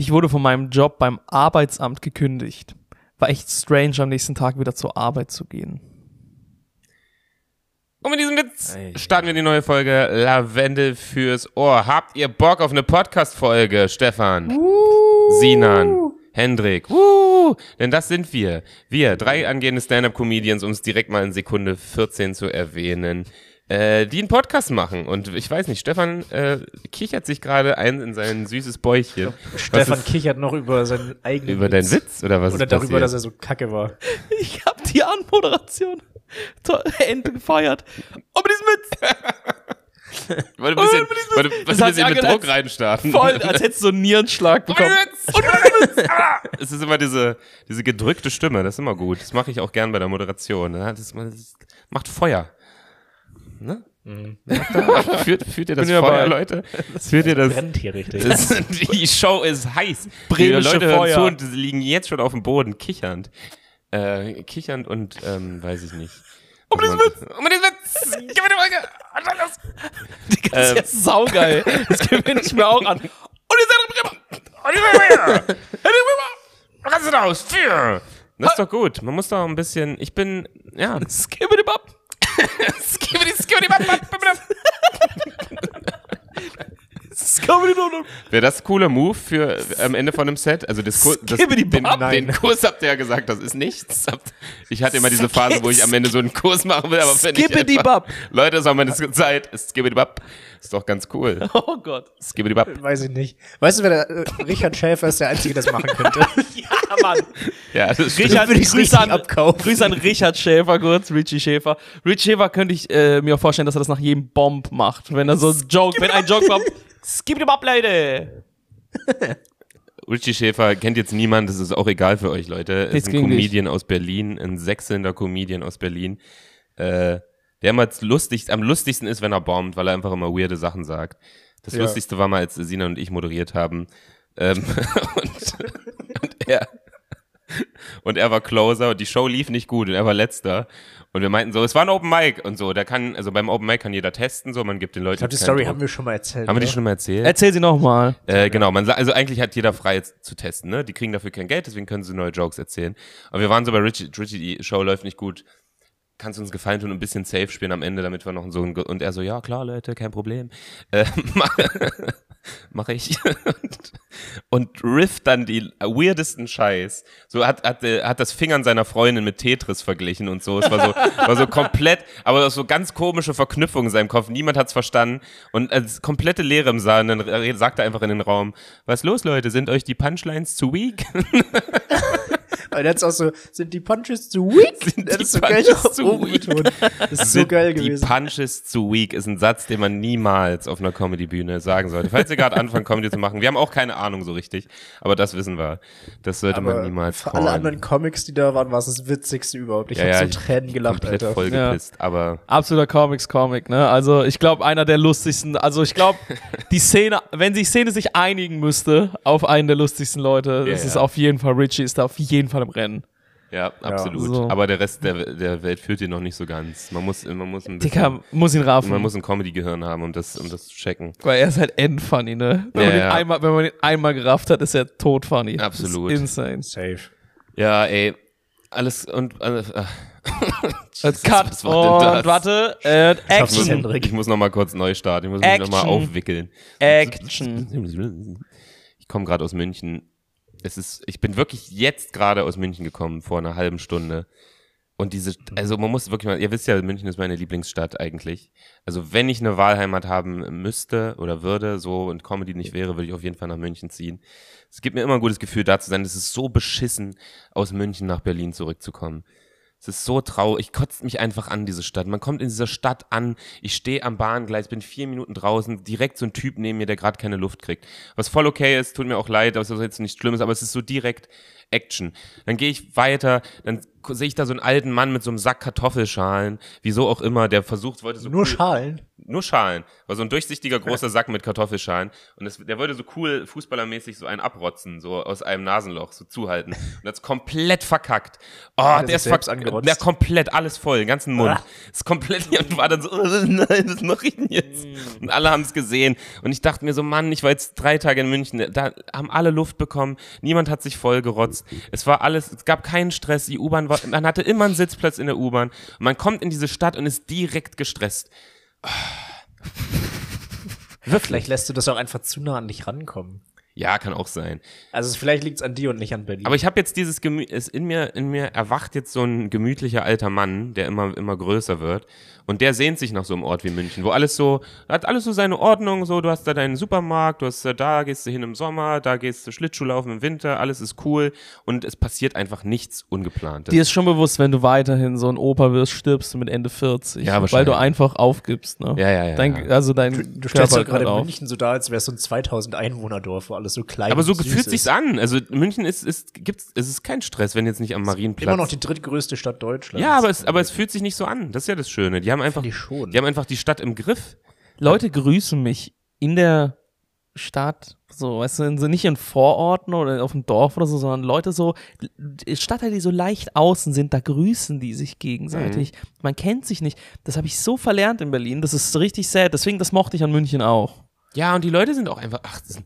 Ich wurde von meinem Job beim Arbeitsamt gekündigt. War echt strange, am nächsten Tag wieder zur Arbeit zu gehen. Und mit diesem Witz starten wir die neue Folge Lavendel fürs Ohr. Habt ihr Bock auf eine Podcast-Folge, Stefan? Sinan, Hendrik, Woo! denn das sind wir. Wir, drei angehende Stand-Up-Comedians, um es direkt mal in Sekunde 14 zu erwähnen, äh, die einen Podcast machen. Und ich weiß nicht, Stefan äh, kichert sich gerade ein in sein süßes Bäuchchen. Stefan ist- kichert noch über seinen eigenen Über deinen Witz oder was Oder ist darüber, passiert? dass er so kacke war. Ich hab die Anmoderation Ende gefeiert. Und mit diesem Witz. Wollte ein bisschen, Oh, wollte, wollte ein bisschen mit Druck reinstarten. Voll, als hättest du einen Nierenschlag bekommen. Es ist immer diese, diese gedrückte Stimme, das ist immer gut. Das mache ich auch gern bei der Moderation. Das, das macht Feuer. Ne? Fühlt, fühlt ihr das Feuer, bei. Leute? Fühlt ihr das? Brennt hier richtig. das die Show ist heiß. Bremische die Leute hören Feuer. zu und liegen jetzt schon auf dem Boden, kichernd. Äh, kichernd und, ähm, weiß ich nicht. Um diesen Witz! Um diesen Witz! Gib mir die Folge! Die ganze Ähm. ist saugeil. Das gewinne ich mir auch an. Und die sind Bremer! Und die sind Bremer! Und die Bremer! Rasse raus! Vier! Das ist doch gut. Man muss doch ein bisschen, ich bin, ja. Skibbidi-bap. Skibbidi, skibbidi, bap, bap, bap, bap. Wäre das ein cooler Move für äh, am Ende von einem Set? Also das, Kur das den, den Kurs habt ihr ja gesagt, das ist nichts. Ich hatte immer diese Phase, wo ich am Ende so einen Kurs machen will, aber wenn ich einfach. Leute, das war meine Zeit. Skibbidi-bap. Ist doch ganz cool. Oh Gott. Skibbidi-bap. Weiß ich nicht. Weißt du, wer der, äh, Richard Schäfer ist der Einzige, der das machen könnte? Ja, Mann. Ja, das stimmt. Richard, Grüße richtig an, abkaufen. Grüße an Richard Schäfer kurz, Richie Schäfer. Richie Schäfer könnte ich äh, mir auch vorstellen, dass er das nach jedem Bomb macht. Wenn er so ein Joke, wenn ein Joke kommt, skip dem ab, Leute. Richie Schäfer kennt jetzt niemand, das ist auch egal für euch, Leute. Ist ein. Comedian aus Berlin, ein sechselnder Comedian aus Berlin, äh, der immer lustig, am lustigsten ist, wenn er bombt, weil er einfach immer weirde Sachen sagt. Das Ja. Lustigste war mal, als Sina und ich moderiert haben. Ähm, und, und er und er war Closer und die Show lief nicht gut und er war Letzter. Und wir meinten so, es war ein Open Mic und so. Da kann, also beim Open Mic kann jeder testen, so, man gibt den Leuten. Ich glaube, die Story Druck. haben wir schon mal erzählt. Haben wir die schon mal erzählt? Erzähl sie nochmal. Äh, genau, man also eigentlich hat jeder frei jetzt zu testen, ne? Die kriegen dafür kein Geld, deswegen können sie neue Jokes erzählen. Aber wir waren so bei Richie, Richie, die Show läuft nicht gut. Kannst du uns gefallen tun und ein bisschen safe spielen am Ende, damit wir noch so ein, Ge- und er so, ja klar, Leute, kein Problem. Äh, mach, mach ich. und, und riff dann die weirdesten Scheiß. So hat, hat, äh, hat das Fingern seiner Freundin mit Tetris verglichen und so. Es war so, war so komplett, aber so ganz komische Verknüpfungen in seinem Kopf. Niemand hat's verstanden. Und als komplette Leere im Saal, und dann sagt er einfach in den Raum, was los, Leute? Sind euch die Punchlines zu weak? Der hat's auch so, sind die Punches zu weak? Sind die hat es so geil zu weak? Das ist so Sind geil die gewesen. Punches zu weak ist ein Satz, den man niemals auf einer Comedy-Bühne sagen sollte. Falls ihr gerade anfangt, Comedy zu machen, wir haben auch keine Ahnung so richtig, aber das wissen wir. Das sollte man Aber niemals für alle anderen Comics, die da waren, war es das Witzigste überhaupt. Ich Ja, hab ja, so Tränen gelacht, komplett Alter. vollgepisst, aber Absoluter Comics-Comic, ne? Also ich glaube, einer der lustigsten, also ich glaube, die Szene, wenn die Szene sich einigen müsste auf einen der lustigsten Leute, Ja, das ist ja. auf jeden Fall, Richie ist da auf jeden Fall im Rennen. ja, absolut. so. Aber der Rest der, der Welt führt ihn noch nicht so ganz. Man muss, man muss ein bisschen, Dicker, muss ihn raffen. man muss ein Comedy-Gehirn haben, um das, um das zu checken. Weil er ist halt endfunny, ne? Wenn, Ja, man ihn ja. Einmal, wenn man ihn einmal gerafft hat, ist er tot funny. Absolut. Das ist insane. Safe. Ja, ey, alles und äh, äh, Jetzt Cut. was war denn Und das? warte, äh, ich muss, Action. Ich muss noch mal kurz neu starten. Ich muss mich noch mal Action. aufwickeln. Action. Ich komme gerade aus München. Es ist, ich bin wirklich jetzt gerade aus München gekommen, vor einer halben Stunde. Und diese, also man muss wirklich mal, ihr wisst ja, München ist meine Lieblingsstadt eigentlich. Also wenn ich eine Wahlheimat haben müsste oder würde, so und Comedy nicht wäre, würde ich auf jeden Fall nach München ziehen. Es gibt mir immer ein gutes Gefühl, da zu sein. Es ist so beschissen, aus München nach Berlin zurückzukommen. Es ist so traurig. Ich kotzt mich einfach an, diese Stadt. Man kommt in dieser Stadt an. Ich stehe am Bahngleis, bin vier Minuten draußen, direkt so ein Typ neben mir, der gerade keine Luft kriegt. Was voll okay ist, tut mir auch leid, was jetzt nicht schlimm ist, aber es ist so direkt Action. Dann gehe ich weiter, dann sehe ich da so einen alten Mann mit so einem Sack Kartoffelschalen, wieso auch immer, der versucht, wollte so Nur cool, Schalen. nur Schalen, war so ein durchsichtiger großer Sack mit Kartoffelschalen und das, der wollte so cool fußballermäßig so einen abrotzen, so aus einem Nasenloch, so zuhalten und hat's komplett verkackt. Oh, er der sich ist verk- angerotzt? der komplett alles voll, den ganzen Mund. Ah. Ist komplett und war dann so, oh, nein, was mache ich denn jetzt? Mm. Und alle haben es gesehen und ich dachte mir so, Mann, ich war jetzt drei Tage in München, da haben alle Luft bekommen, niemand hat sich voll gerotzt. Es war alles, es gab keinen Stress, die U-Bahn war, man hatte immer einen Sitzplatz in der U-Bahn man kommt in diese Stadt und ist direkt gestresst. Vielleicht lässt du das auch einfach zu nah an dich rankommen. Ja, kann auch sein. Also vielleicht liegt's an dir und nicht an Berlin. Aber ich habe jetzt dieses Gemü es in mir in mir erwacht jetzt so ein gemütlicher alter Mann, der immer immer größer wird und der sehnt sich nach so einem Ort wie München, wo alles so hat alles so seine Ordnung, so du hast da deinen Supermarkt, du hast da, da gehst du hin im Sommer, da gehst du Schlittschuhlaufen im Winter, alles ist cool und es passiert einfach nichts ungeplantes. Dir ist schon bewusst, wenn du weiterhin so ein Opa wirst, stirbst du mit Ende 40. Ja, Weil du einfach aufgibst, ne? Ja, ja, ja, Dein, ja. Also dein du stellst Körper doch gerade auf. München so da, als wäre es so ein 2000 Einwohner-Dorf, wo alles so klein aber so und süß fühlt ist. sich's an. Also München ist ist gibt's es ist kein Stress, wenn jetzt nicht am Marienplatz. Immer noch die drittgrößte Stadt Deutschlands. ja, aber es, aber es fühlt sich nicht so an. Das ist ja das Schöne. Die haben einfach, die haben einfach die Stadt im Griff. Leute grüßen mich in der Stadt, so, weißt du, nicht in Vororten oder auf dem Dorf oder so, sondern Leute so, Stadtteile, die so leicht außen sind, da grüßen die sich gegenseitig. Mhm. Man kennt sich nicht. Das habe ich so verlernt in Berlin. Das ist richtig sad. Deswegen, das mochte ich an München auch. Ja, und die Leute sind auch einfach, ach, das,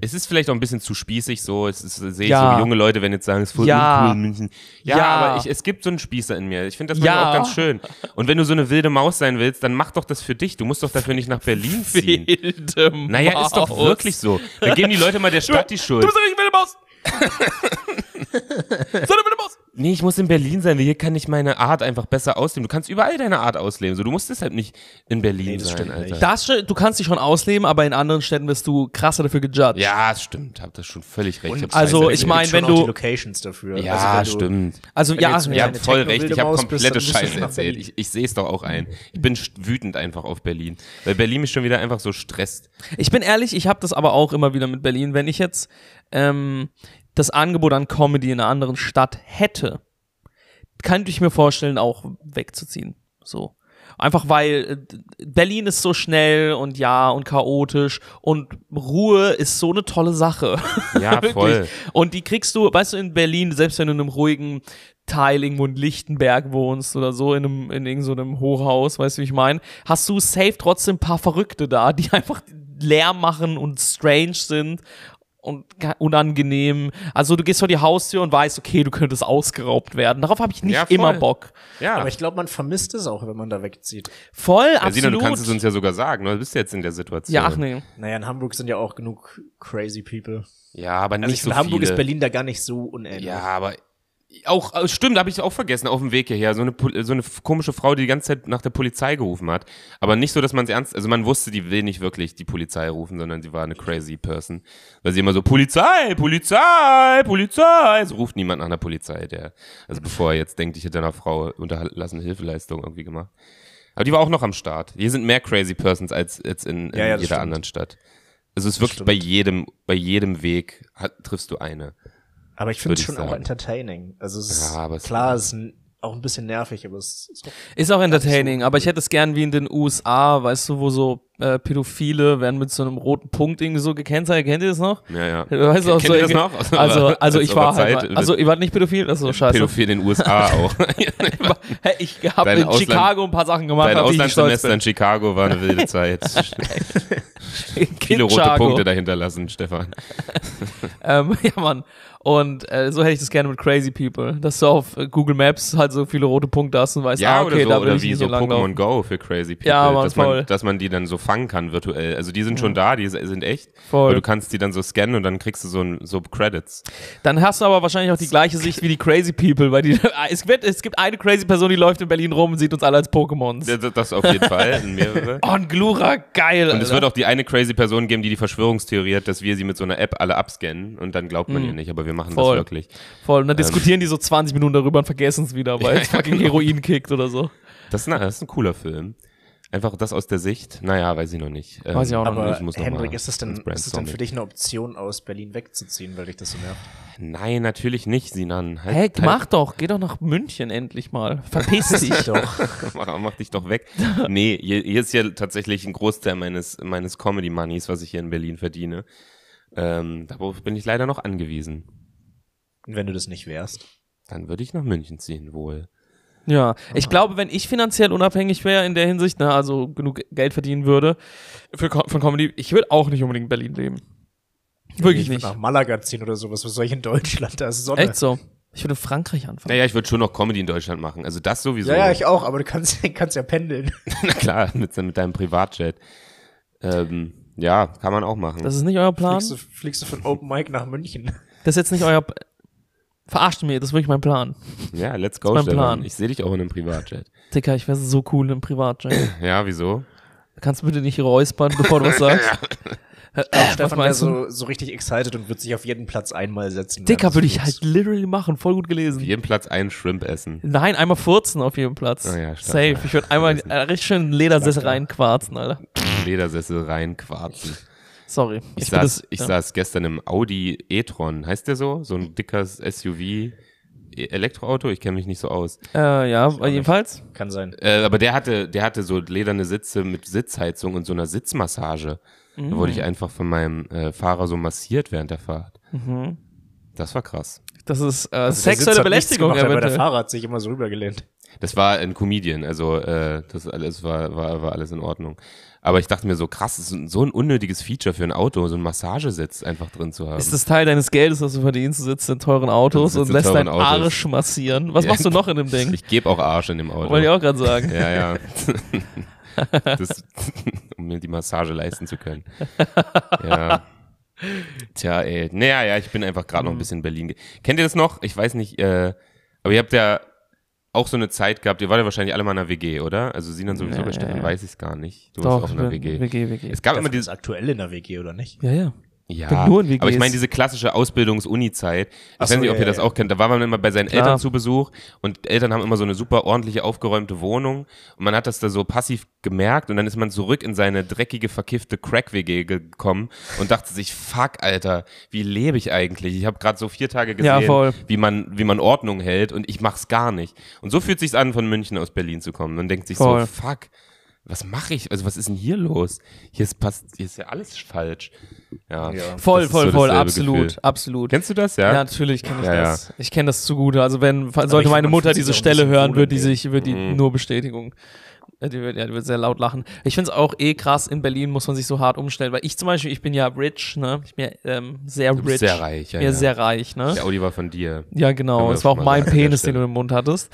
es ist vielleicht auch ein bisschen zu spießig so. Es ist, sehe ich Ja. so junge Leute, wenn jetzt sagen, es ist voll Ja. uncool in München. Ja, Ja. aber ich, es gibt so einen Spießer in mir. Ich finde das Ja. auch ganz schön. Und wenn du so eine wilde Maus sein willst, dann mach doch das für dich. Du musst doch dafür nicht nach Berlin ziehen. Wilde Naja, ist doch Maus. wirklich so. Dann geben die Leute mal der Stadt die Schuld. Du bist doch nicht wilde Maus. so eine wilde Maus. Nee, ich muss in Berlin sein, weil hier kann ich meine Art einfach besser ausleben. Du kannst überall deine Art ausleben. So, du musst deshalb nicht in Berlin Nee, das sein, stimmt Alter. Das, du kannst dich schon ausleben, aber in anderen Städten wirst du krasser dafür gejudged. Ja, stimmt. Hab das schon völlig recht. Ich hab's also, scheiße ich erzählt. mein, Gibt schon wenn du- die Locations dafür. Ja, also stimmt. Also Wenn ja, ja, voll recht, ich habe bist, komplette Scheiße erzählt. Ich, ich sehe es doch auch ein. Ich bin wütend einfach auf Berlin. Weil Berlin mich schon wieder einfach so stresst. Ich bin ehrlich, ich habe das aber auch immer wieder mit Berlin. Wenn ich jetzt ähm, das Angebot an Comedy in einer anderen Stadt hätte, könnte ich mir vorstellen, auch wegzuziehen. So. Einfach weil äh, Berlin ist so schnell und ja und chaotisch und Ruhe ist so eine tolle Sache. Ja, Wirklich. voll. Und die kriegst du, weißt du, in Berlin, selbst wenn du in einem ruhigen Teil irgendwo in Lichtenberg wohnst oder so, in einem, in irgendeinem so Hochhaus, weißt du, wie ich meine, hast du safe trotzdem ein paar Verrückte da, die einfach Lärm machen und strange sind und unangenehm. Also du gehst vor die Haustür und weißt, okay, du könntest ausgeraubt werden. Darauf habe ich nicht Ja, immer Bock. Ja. Aber ich glaube, man vermisst es auch, wenn man da wegzieht. Voll, ja, Sina, absolut. du kannst es uns ja sogar sagen. ne? Du bist jetzt in der Situation. ja, ach nee. Naja, in Hamburg sind ja auch genug crazy people. Ja, aber Also nicht ich so finde, Hamburg viele. ist Berlin da gar nicht so unähnlich. Ja, aber auch äh, stimmt, habe ich auch vergessen auf dem Weg hierher. So eine so eine komische Frau, die die ganze Zeit nach der Polizei gerufen hat, aber nicht so, dass man es ernst, also man wusste, die will nicht wirklich die Polizei rufen, sondern sie war eine crazy Person, weil sie immer so Polizei, Polizei, Polizei, es ruft niemand nach einer Polizei, der also bevor er jetzt denkt, ich hätte einer Frau unterlassene Hilfeleistung irgendwie gemacht. Aber die war auch noch am Start. Hier sind mehr crazy persons als jetzt in, in Ja, ja, jeder stimmt. anderen Stadt. Also es ist wirklich bei jedem, bei jedem Weg hat, triffst du eine. Aber ich finde es schon auch sagen. entertaining. Also es ist, Ja, klar, es ist ein, auch ein bisschen nervig, aber es ist Ist auch entertaining, aber ich hätte es gern wie in den USA, weißt du, wo so äh, Pädophile werden mit so einem roten Punkt irgendwie so gekennzeichnet. Kennt ihr das noch? Ja, ja. Weißt du, auch Kennt so ihr das noch? Also, also aus ich war halt, mal- also ihr wart nicht pädophil, das ist so scheiße. Pädophil in den USA auch. Hey, ich habe in Ausland- Chicago ein paar Sachen gemacht, Dein ich Auslandssemester in Chicago war eine wilde Zeit. Viele rote. Punkte dahinter lassen, Stefan. Ähm, ja, Mann. Und äh, so hätte ich das gerne mit Crazy People, dass du auf äh, Google Maps halt so viele rote Punkte hast und weißt, Ja, ah, okay, oder so, da will oder ich wie nicht so Pokémon. Go für Crazy People. Ja, Mann, dass, man, dass man die dann so fangen kann virtuell. Also die sind schon da, die sind echt. Voll. Aber du kannst die dann so scannen und dann kriegst du so, ein, so Credits. Dann hast du aber wahrscheinlich auch die gleiche Sicht wie die Crazy People, weil die, es, wird, es gibt eine Crazy Person, die läuft in Berlin rum und sieht uns alle als Pokémons. Das, das auf jeden Fall, mehrere. Oh, ein Glura, geil. Und es Alter. wird auch die eine crazy Person geben, die die Verschwörungstheorie hat, dass wir sie mit so einer App alle abscannen und dann glaubt man ihr nicht, aber wir machen Mhm. Voll. das wirklich. Voll. Ähm. Und dann diskutieren die so 20 Minuten darüber und vergessen es wieder, weil es fucking Heroin kickt oder so. Das ist, ein- das ist ein cooler Film. Einfach das aus der Sicht? Naja, weiß ich noch nicht. Ähm, Weiß ich auch noch Aber ich muss noch Hendrik, mal ist das denn, ist das denn für dich eine Option, aus Berlin wegzuziehen, weil dich das so nervt? Nein, natürlich nicht, Sinan. Halt, Hä, halt- mach doch, geh doch nach München endlich mal. Verpiss dich doch. mach, mach dich doch weg. Nee, hier, hier ist ja tatsächlich ein Großteil meines, meines Comedy-Moneys, was ich hier in Berlin verdiene. Ähm, darauf bin ich leider noch angewiesen. Und wenn du das nicht wärst? Dann würde ich nach München ziehen, wohl. Ja, ich glaube, wenn ich finanziell unabhängig wäre in der Hinsicht, ne, also genug Geld verdienen würde für, von Comedy, ich würde auch nicht unbedingt in Berlin leben. Wirklich ich nicht. nach Malaga ziehen oder sowas. Was soll ich in Deutschland? Da ist Sonne. Echt so. Ich würde in Frankreich anfangen. Naja, ich würde schon noch Comedy in Deutschland machen. Also das sowieso. Ja, ja, ich auch, aber du kannst, kannst ja pendeln. Na klar, mit, mit deinem Privatjet. Ähm, ja, kann man auch machen. Das ist nicht euer Plan? Fliegst du, fliegst du von Open Mic nach München? Das ist jetzt nicht euer. Verarscht mir, das ist wirklich mein Plan. ja, let's go, mein Stefan. Plan. Ich sehe dich auch in einem Privatjet. Dicker, ich wäre so cool im Privatjet. Ja, wieso? Kannst du bitte nicht räuspern, bevor du was sagst? Äh, was Stefan wäre so, so richtig excited und würde sich auf jeden Platz einmal setzen. Dicker würde ich halt literally machen, voll gut Auf gelesen. jedem Platz einen Shrimp essen. Nein, einmal furzen auf jedem Platz. Ah ja. Safe. Ich würde einmal äh, richtig schön in den Ledersessel reinquarzen, Alter. Ledersessel reinquarzen. Sorry. Ich, find saß, das- ich ja. saß gestern im Audi e-tron. Heißt der so? So ein dickes SUV. E- Elektroauto? Ich kenne mich nicht so aus. Äh, ja, jedenfalls. Kann sein. Äh, aber der hatte, der hatte so lederne Sitze mit Sitzheizung und so einer Sitzmassage. Da wurde Mhm. ich einfach von meinem äh, Fahrer so massiert während der Fahrt. Das war krass. Das ist äh, Also sexuelle Belästigung, gemacht, aber der. Fahrer hat sich immer so rübergelehnt. Das war ein Comedian, also äh, das alles war, war, war alles in Ordnung. Aber ich dachte mir so, krass, das ist so ein unnötiges Feature für ein Auto, so ein Massagesitz einfach drin zu haben. Ist das Teil deines Geldes, das du verdienst? Sitzt in teuren Autos und lässt deinen Autos. Arsch massieren. Was Ja. machst du noch in dem Ding? ich gebe auch Arsch in dem Auto. Wollte ich auch gerade sagen. Ja, ja. das, um mir die Massage leisten zu können. Ja. Tja, ey. Naja, ja, ich bin einfach gerade noch ein bisschen in Berlin. Kennt ihr das noch? Ich weiß nicht, äh, aber ihr habt ja auch so eine Zeit gehabt, ihr wart ja wahrscheinlich alle mal in einer WG, oder? Also Sinan sowieso, Ja, bei Stefan ja. weiß ich es gar nicht. Du Doch, warst auch in einer WG. WG, WG. Es gab immer Stefan diese, ist aktuell in der WG, oder nicht? Ja, ja. Ja, aber ich meine diese klassische Ausbildungs-Uni-Zeit. Ich weiß so, nicht, ob ja, ihr das ja. auch kennt. Da war man immer bei seinen Klar. Eltern zu Besuch und Eltern haben immer so eine super ordentliche, aufgeräumte Wohnung und man hat das da so passiv gemerkt und dann ist man zurück in seine dreckige, verkiffte Crack-WG gekommen und dachte sich, fuck, Alter, wie lebe ich eigentlich? Ich habe gerade so vier Tage Ja, gesehen, voll. wie man wie man Ordnung hält und ich mach's gar nicht. Und so fühlt sich's an, von München aus Berlin zu kommen. Man denkt sich Voll. so, fuck, was mache ich? Also was ist denn hier los? Hier ist, passt, hier ist ja alles falsch. Ja, Ja. Voll, voll, so voll, absolut, Gefühl. absolut. Kennst du das, Ja, ja? natürlich kenne ich Ja, ja. das. Ich kenne das zu gut. Also wenn sollte meine Mutter diese Stelle hören, wird die sich, wird die Mhm. nur Bestätigung. Die wird, ja, die wird sehr laut lachen. Ich finde es auch eh krass, in Berlin muss man sich so hart umstellen, weil ich zum Beispiel, ich bin ja rich, ne? Ich bin ja ähm, sehr Du rich. sehr reich, ja, Ja, sehr reich, ne? Der Audi war von dir. Ja, genau. Es war auch mein Penis, den du im Mund hattest.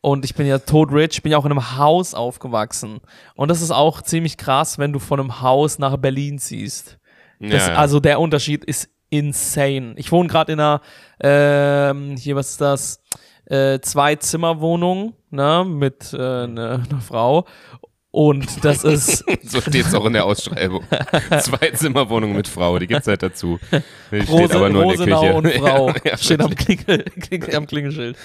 Und ich bin ja totrich, ich bin ja auch in einem Haus aufgewachsen. Und das ist auch ziemlich krass, wenn du von einem Haus nach Berlin ziehst. Das, ja, ja. Also der Unterschied ist insane. Ich wohne gerade in einer, ähm, hier, was ist das? Äh, Zwei-Zimmer-Wohnung, ne, mit äh, einer einer Frau. Und das ist, so steht es auch in der Ausschreibung. Zwei-Zimmer-Wohnung mit Frau, die gibt's halt dazu. Die steht Rose, aber nur in Rosenau der und Küche. Frau Ja, ja, steht am, Klingel, Klingel, am Klingelschild.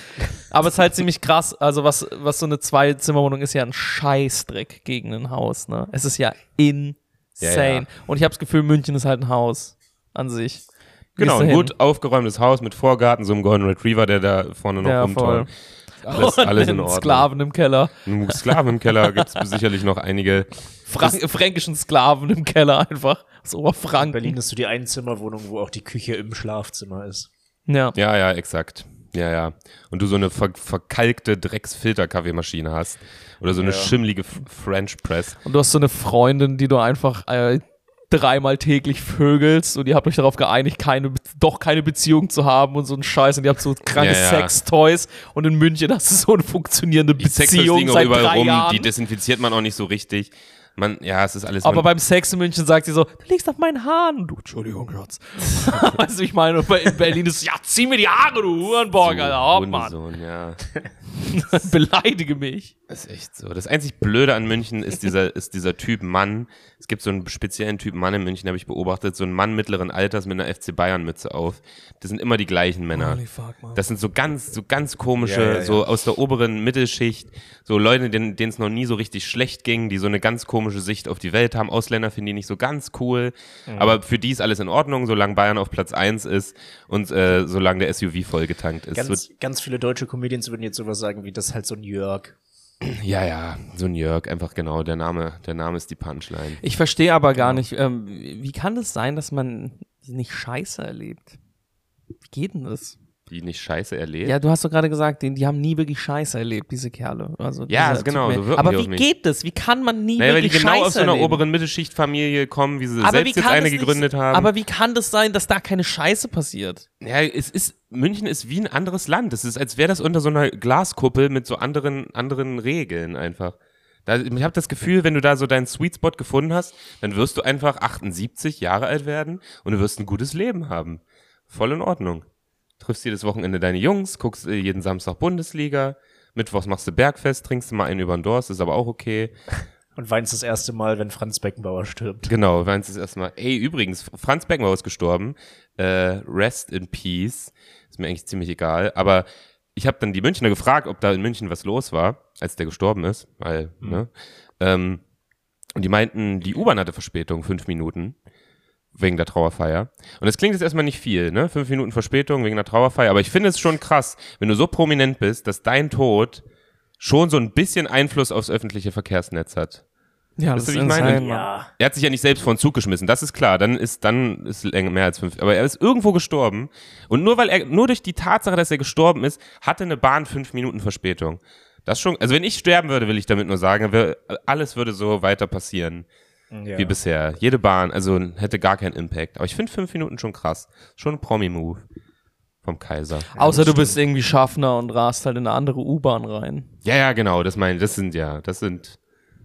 Aber es ist halt ziemlich krass. Also was, was so eine Zwei-Zimmer-Wohnung ist ja ein Scheißdreck gegen ein Haus. Ne? Es ist ja insane. Ja. Und ich habe das Gefühl, München ist halt ein Haus an sich. Genau, ein gut aufgeräumtes Haus mit Vorgarten, so einem Golden Retriever, der da vorne noch Ja, rumtollt. Alles, Und alles in Ordnung. Sklaven im Keller. Einen Sklaven im Keller gibt's sicherlich noch einige. Frank fränkischen Sklaven im Keller einfach. Das In Oberfranken. Berlin ist so die Einzimmerwohnung, wo auch die Küche im Schlafzimmer ist. Ja. Ja, ja, exakt. Ja, ja. Und du so eine ver verkalkte Drecksfilter-Kaffeemaschine hast. Oder so eine Ja. schimmlige F French Press. Und du hast so eine Freundin, die du einfach äh, dreimal täglich vögelst und ihr habt euch darauf geeinigt, keine, doch keine Beziehung zu haben und so ein Scheiß und ihr habt so kranke Ja, ja. Sextoys und in München hast du so eine funktionierende Die Beziehung liegen seit überall drei rum, Jahren. die desinfiziert man auch nicht so richtig. Man, ja, es ist alles. aber beim Sex in München sagt sie so, du liegst auf meinen Haaren. Und du, Entschuldigung, Schatz. weißt du, ich meine, und in Berlin ist, ja, zieh mir die Haare, du Hurenbock, Alter, Hauptmann. Hundesohn, ja. Beleidige mich. Das ist echt so. Das einzig Blöde an München ist dieser, ist dieser Typ Mann, Es gibt so einen speziellen Typ Mann in München, habe ich beobachtet, so einen Mann mittleren Alters mit einer FC Bayern Mütze auf. Das sind immer die gleichen Männer. Holy fuck, man. Das sind so ganz, so ganz komische, Ja, ja, ja. so aus der oberen Mittelschicht, so Leute, denen denen es noch nie so richtig schlecht ging, die so eine ganz komische Sicht auf die Welt haben. Ausländer finden die nicht so ganz cool. Mhm. Aber für die ist alles in Ordnung, solange Bayern auf Platz 1 ist und äh, solange der SUV vollgetankt ist. Ganz, ganz viele deutsche Comedians würden jetzt sowas sagen, wie das ist halt so ein Jörg. ja, ja, so ein Jörg, einfach genau, der Name, der Name ist die Punchline. Ich verstehe aber gar nicht, ähm, wie kann es sein, dass man nicht Scheiße erlebt? Wie geht denn das? Die nicht scheiße erlebt. Ja, du hast doch gerade gesagt, die, die haben nie wirklich Scheiße erlebt, diese Kerle. Also Ja, dieser ist genau, so wirken Aber wie geht das? Wie kann man nie naja, weil die wirklich genau Scheiße aus so einer erleben? oberen Mittelschichtfamilie kommen, wie sie aber selbst wie jetzt eine das nicht- gegründet haben. Aber wie kann das sein, dass da keine Scheiße passiert? Ja, es ist, München ist wie ein anderes Land. Es ist, als wäre das unter so einer Glaskuppel mit so anderen, anderen Regeln einfach. Da, ich habe das Gefühl, wenn du da so deinen Sweet Spot gefunden hast, dann wirst du einfach 78 Jahre alt werden und du wirst ein gutes Leben haben. Voll in Ordnung. Triffst jedes Wochenende deine Jungs, guckst äh, jeden Samstag Bundesliga, Mittwochs machst du Bergfest, trinkst du mal einen über den Durst, ist aber auch okay. Und weinst das erste Mal, wenn Franz Beckenbauer stirbt. Genau, weinst es erstmal. Ey, übrigens, Franz Beckenbauer ist gestorben. Äh, rest in peace. Ist mir eigentlich ziemlich egal. Aber ich habe dann die Münchner gefragt, ob da in München was los war, als der gestorben ist. Weil, ne? Ähm, und die meinten, die U-Bahn hatte Verspätung, fünf Minuten. Wegen der Trauerfeier. Und das klingt jetzt erstmal nicht viel, ne? Fünf Minuten Verspätung wegen der Trauerfeier. Aber ich finde es schon krass, wenn du so prominent bist, dass dein Tod schon so ein bisschen Einfluss aufs öffentliche Verkehrsnetz hat. Ja, Weißt du, meine? insane. Ja. Er hat sich ja nicht selbst vor den Zug geschmissen, das ist klar. Dann ist dann ist länger mehr als fünf. Aber er ist irgendwo gestorben und nur weil er nur durch die Tatsache, dass er gestorben ist, hatte eine Bahn fünf Minuten Verspätung. Das schon. Also wenn ich sterben würde, will ich damit nur sagen, alles würde so weiter passieren Ja. wie bisher. Jede Bahn, also hätte gar keinen Impact. Aber ich finde fünf Minuten schon krass. Schon ein Promi-Move vom Kaiser. Außer du bist irgendwie Schaffner und rast halt in eine andere U-Bahn rein. Ja, ja, genau. Das meine, das sind ja, das sind.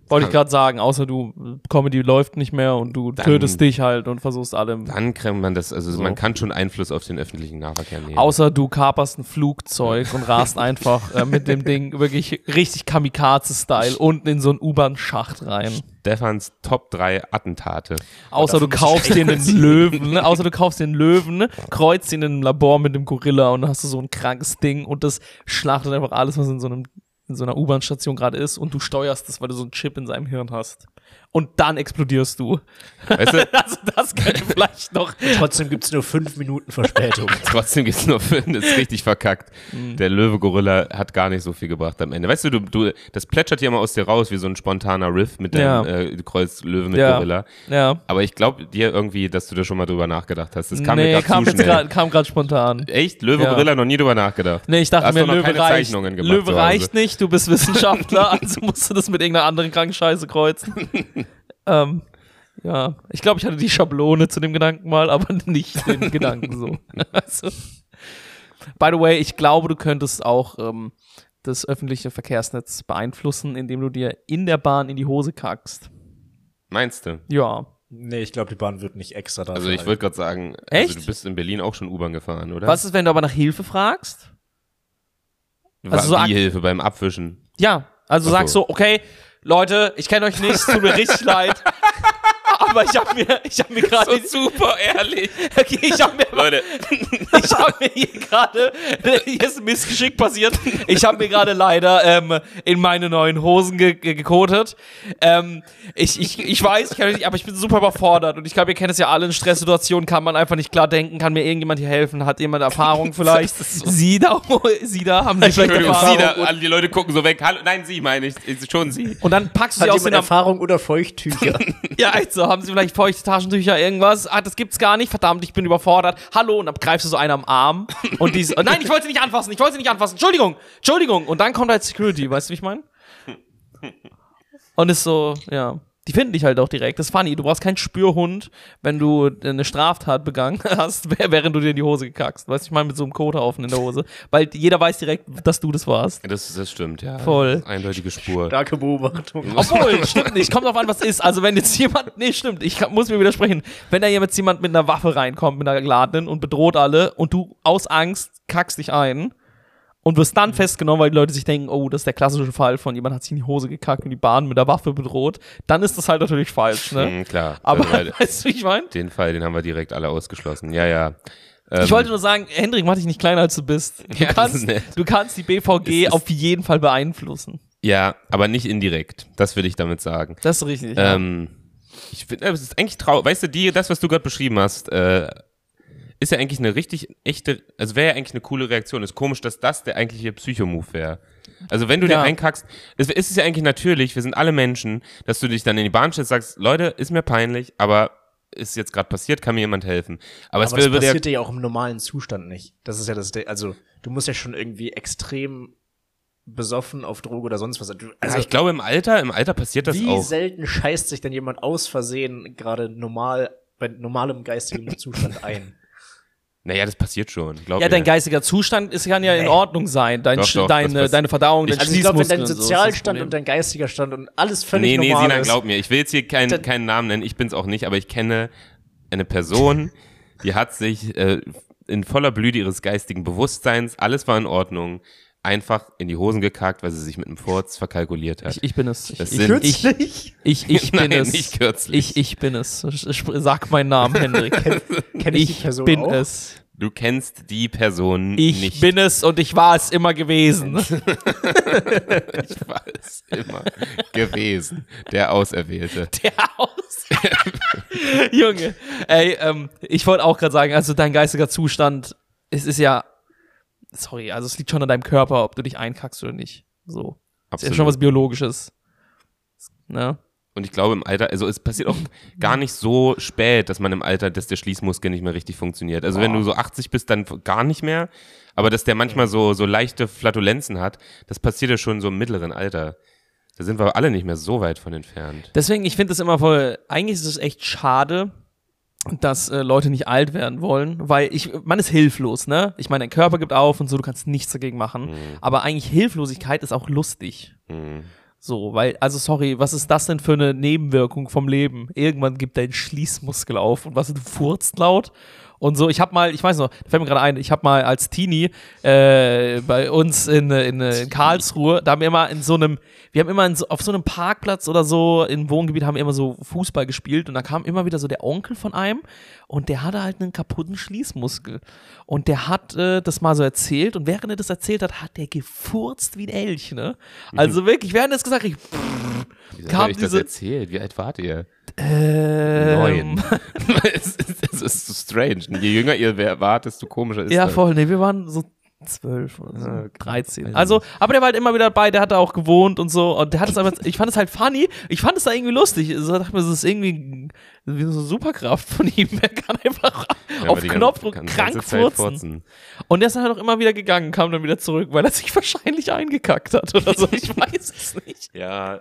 Wollte ich gerade sagen, außer du, Comedy läuft nicht mehr und du Dann- tötest dich halt und versuchst alle. Dann kann man das, also So. man kann schon Einfluss auf den öffentlichen Nahverkehr nehmen. Außer du kaperst ein Flugzeug und rast einfach äh, mit dem Ding wirklich richtig Kamikaze-Style unten in so einen U-Bahn-Schacht rein. Stefans Top 3 Attentate. Außer du kaufst dir einen Löwen, ne? außer du kaufst dir einen Löwen, ne? kreuzt ihn in einem Labor mit dem Gorilla und dann hast du so ein krankes Ding und das schlachtet einfach alles, was in so einem in so einer U-Bahn-Station gerade ist und du steuerst das, weil du so einen Chip in seinem Hirn hast. Und dann explodierst du. Weißt du, Also das könnte vielleicht noch. Trotzdem gibt's nur fünf Minuten Verspätung. trotzdem geht's nur für, das ist richtig verkackt. Mhm. Der Löwe-Gorilla hat gar nicht so viel gebracht am Ende. Weißt du, du, du das plätschert ja immer aus dir raus wie so ein spontaner Riff mit dem Ja. äh, Kreuz Löwe mit Ja. Gorilla. Ja. Aber ich glaube dir irgendwie, dass du da schon mal drüber nachgedacht hast. Das kam nee, mir gerade kam zu jetzt schnell. grad, kam gerade spontan. Echt? Löwe, Ja. Gorilla, noch nie drüber nachgedacht. Nee, ich dachte Hast mir, noch Löwe keine reicht. Zeichnungen gemacht Löwe reicht nicht, du bist Wissenschaftler, also musst du das mit irgendeiner anderen Krankenscheiße kreuzen. Ähm, ja, ich glaube, ich hatte die Schablone zu dem Gedanken mal, aber nicht den Gedanken so. also, by the way, ich glaube, du könntest auch ähm, das öffentliche Verkehrsnetz beeinflussen, indem du dir in der Bahn in die Hose kackst. Meinst du? Ja. nee, ich glaube, die Bahn wird nicht extra dafür. Also ich würde gerade sagen, Echt? also du bist in Berlin auch schon U-Bahn gefahren, oder? Was ist, wenn du aber nach Hilfe fragst? War also so ak- die Hilfe beim Abwischen? Ja, also Ach so. sagst so, okay, Leute, ich kenne euch nicht, tut mir richtig leid. Aber ich habe mir, ich habe mir gerade, super ehrlich. okay, ich habe mir, Leute, ich habe mir hier gerade, hier ist ein Missgeschick passiert. Ich habe mir gerade leider ähm, in meine neuen Hosen ge ge gekotet. Ähm, ich, ich, ich weiß, ich kann nicht, aber ich bin super überfordert und ich glaube, ihr kennt es ja alle in Stresssituationen, kann man einfach nicht klar denken, kann mir irgendjemand hier helfen, hat jemand Erfahrung vielleicht? Sie da, Sie da, haben Sie vielleicht Entschuldigung, Erfahrung? Sie da, alle die Leute gucken so weg. Hallo, nein, Sie meine ich, schon Sie. Und dann packst du Hat sie aus den Erfahrung oder Feuchttücher? Ja, also haben sie vielleicht feuchte Taschentücher, irgendwas? Ah, das gibt's gar nicht. Verdammt, ich bin überfordert. Hallo, und dann greifst du so einen am Arm und die so, nein, ich wollte sie nicht anfassen, ich wollte sie nicht anfassen. Entschuldigung, Entschuldigung. Und dann kommt halt Security, weißt du, wie ich meine? Und ist so, ja. Die finden dich halt auch direkt. Das ist funny. Du brauchst keinen Spürhund, wenn du eine Straftat begangen hast, während du dir in die Hose gekackst. Weißt du, ich meine, mit so einem Kothaufen in der Hose. Weil jeder weiß direkt, dass du das warst. Das, das stimmt, ja. Voll. Eindeutige Spur. Starke Beobachtung. Obwohl, stimmt nicht. Kommt drauf an, was ist. Also, wenn jetzt jemand. Nee, stimmt. Ich muss mir widersprechen. Wenn da jetzt jemand mit einer Waffe reinkommt, mit einer geladenen und bedroht alle und du aus Angst kackst dich ein und wirst dann festgenommen, weil die Leute sich denken, oh, das ist der klassische Fall von jemand hat sich in die Hose gekackt und die Bahn mit der Waffe bedroht, dann ist das halt natürlich falsch, ne? Mhm, klar. Aber Also, weißt du, wie ich meine? den Fall, den haben wir direkt alle ausgeschlossen. Ja, ja. Ähm, Ich wollte nur sagen, Hendrik, mach dich nicht kleiner, als du bist. Du, Ja, kannst, du kannst die BVG auf jeden Fall beeinflussen. ja, aber nicht indirekt. Das will ich damit sagen. Das ist richtig. ja. Ähm, ich finde, es ist eigentlich traurig. Weißt du, die, das, was du gerade beschrieben hast, äh, ist ja eigentlich eine richtig echte, also wäre ja eigentlich eine coole Reaktion. Ist komisch, dass das der eigentliche Psychomove wäre. Also wenn du Ja. dir einkackst, es ist es ja eigentlich natürlich, wir sind alle Menschen, dass du dich dann in die Bahn stellst, sagst, Leute, ist mir peinlich, aber ist jetzt gerade passiert, kann mir jemand helfen. Aber, es Aber das würde ja, passiert dir ja auch im normalen Zustand nicht. Das ist ja das, also du musst ja schon irgendwie extrem besoffen auf Droge oder sonst was. Also ja, ich glaube im Alter, im Alter passiert das wie auch. selten scheißt sich denn jemand aus Versehen gerade normal bei normalem geistigen Zustand ein? Naja, das passiert schon. Glaub ja, mir. dein geistiger Zustand ist, kann ja in Nee. Ordnung sein. Dein, Doch, doch, deine, deine Verdauung, dein Also ich glaube, wenn dein Sozialstand und dein geistiger Stand und alles völlig Nee, nee, normal Sina, glaub mir. Ich will jetzt hier keinen, Dann- keinen Namen nennen, ich bin's auch nicht, aber ich kenne eine Person, die hat sich äh, in voller Blüte ihres geistigen Bewusstseins, alles war in Ordnung, einfach in die Hosen gekackt, weil sie sich mit einem Furz verkalkuliert hat. Ich, ich bin es. Ich, ich, ich, Kürzlich? ich, ich bin Nein, es. nicht kürzlich. Ich, ich bin es. Sag meinen Namen, Hendrik. Kenn ich, die Ich Person bin auch? es. Du kennst die Person Ich nicht. bin es und ich war es immer gewesen. ich war es immer gewesen, der Auserwählte. Der aus. Junge, ey, ähm, ich wollte auch gerade sagen, also dein geistiger Zustand, es ist ja, sorry, also es liegt schon an deinem Körper, ob du dich einkackst oder nicht. So. Ist ja schon was Biologisches. Ne? Und ich glaube im Alter, also es passiert auch gar nicht so spät, dass man im Alter, dass der Schließmuskel nicht mehr richtig funktioniert. Also wenn Boah. du so 80 bist, dann gar nicht mehr. Aber dass der manchmal so, so leichte Flatulenzen hat, das passiert ja schon so im mittleren Alter. Da sind wir alle nicht mehr so weit von entfernt. Deswegen, ich finde es immer voll, eigentlich ist es echt schade, dass äh, Leute nicht alt werden wollen, weil ich, man ist hilflos, ne? Ich meine, dein Körper gibt auf und so, du kannst nichts dagegen machen. Aber eigentlich Hilflosigkeit ist auch lustig. Mhm. So, weil, also sorry, was ist das denn für eine Nebenwirkung vom Leben? Irgendwann gibt dein Schließmuskel auf und was, du furzt laut und so. Ich habe mal, ich weiß noch, da fällt mir gerade ein, ich habe mal als Teenie äh, bei uns in, in, in Karlsruhe, da haben wir immer in so einem, wir haben immer in so, auf so einem Parkplatz oder so im Wohngebiet haben wir immer so Fußball gespielt und da kam immer wieder so der Onkel von einem und der hatte halt einen kaputten Schließmuskel und der hat äh, das mal so erzählt und während er das erzählt hat, hat der gefurzt wie ein Elch, ne? Also wirklich, während er es gesagt hat, ich, Wieso Kam hab ich das diese- erzählt? Wie alt wart ihr? ähm, Neun. es, ist, es ist so strange. Je jünger ihr wart, desto komischer ist Ja, das. voll. Nee, wir waren so zwölf oder so, okay. 13. Weiß Also, aber der war halt immer wieder dabei, der hat da auch gewohnt und so. Und der hat es aber, ich fand es halt funny. Ich fand es da irgendwie lustig. So dachte mir, das ist irgendwie wie so eine Superkraft von ihm. Er kann einfach Ja, auf Knopfdruck krank furzen. Und der ist dann halt auch immer wieder gegangen, kam dann wieder zurück, weil er sich wahrscheinlich eingekackt hat oder so. Ich weiß es nicht. Ja.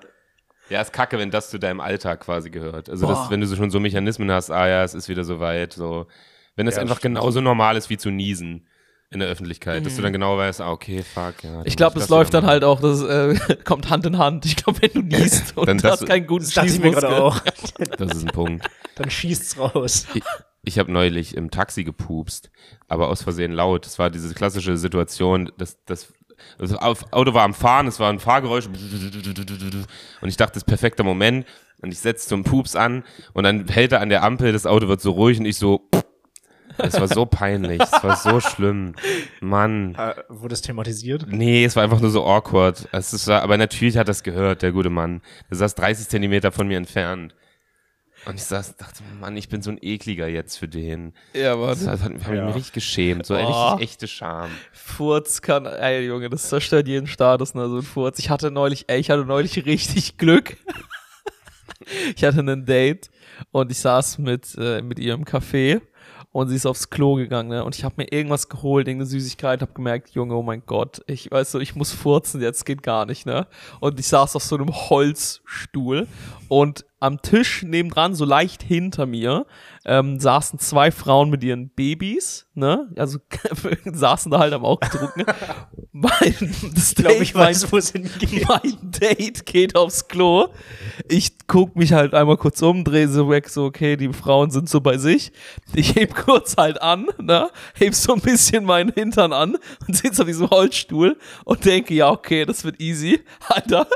Ja, ist kacke, wenn das zu deinem Alltag quasi gehört. Also, das, wenn du so schon so Mechanismen hast, ah ja, es ist wieder soweit, so. Wenn das Ja, einfach stimmt. genauso normal ist wie zu niesen in der Öffentlichkeit, dass du dann genau weißt, ah, okay, fuck, ja. Mhm. Ich glaube, das läuft dann halt auch, das äh, kommt Hand in Hand. Ich glaube, wenn du niest und Dann du das- hast keinen guten Schließmuskel. gerade auch. Das ist ein Punkt. Dann schießt's raus. Ich, ich habe neulich im Taxi gepupst, aber aus Versehen laut. Das war diese klassische Situation, dass das das Auto war am Fahren, es war ein Fahrgeräusch und ich dachte, das ist perfekter Moment und ich setze zum Pups an und dann hält er an der Ampel, das Auto wird so ruhig und ich so es war so peinlich, es war so schlimm. Mann. Äh, wurde es thematisiert? Nee, es war einfach nur so awkward. Es ist, aber natürlich hat das gehört, der gute Mann. Der saß 30 Zentimeter von mir entfernt. Und ich saß, dachte, Mann, ich bin so ein ekliger jetzt für den. Ja, Das warte. hat, hat mich Ja. richtig geschämt. So Oh. richtig echte Scham. Furz kann, ey Junge, das zerstört jeden Status, ne, so ein Furz. Ich hatte neulich, ey, ich hatte neulich richtig Glück. ich hatte ein Date und ich saß mit, äh, mit ihr im Café und sie ist aufs Klo gegangen, ne, und ich habe mir irgendwas geholt, irgendeine Süßigkeit, habe gemerkt, Junge, oh mein Gott, ich weiß so, ich muss furzen, jetzt geht gar nicht, ne, und ich saß auf so einem Holzstuhl und am Tisch nebendran, so leicht hinter mir, ähm, saßen zwei Frauen mit ihren Babys, ne? Also saßen da halt am auch getrunken. mein, das Ich glaube, Date, ich weiß, wo es hingeht. mein Date geht aufs Klo. Ich guck mich halt einmal kurz um, drehe so weg, so, okay, die Frauen sind so bei sich. Ich heb kurz halt an, ne? Heb so ein bisschen meinen Hintern an und sitze auf diesem Holzstuhl und denke, ja, okay, das wird easy. Alter.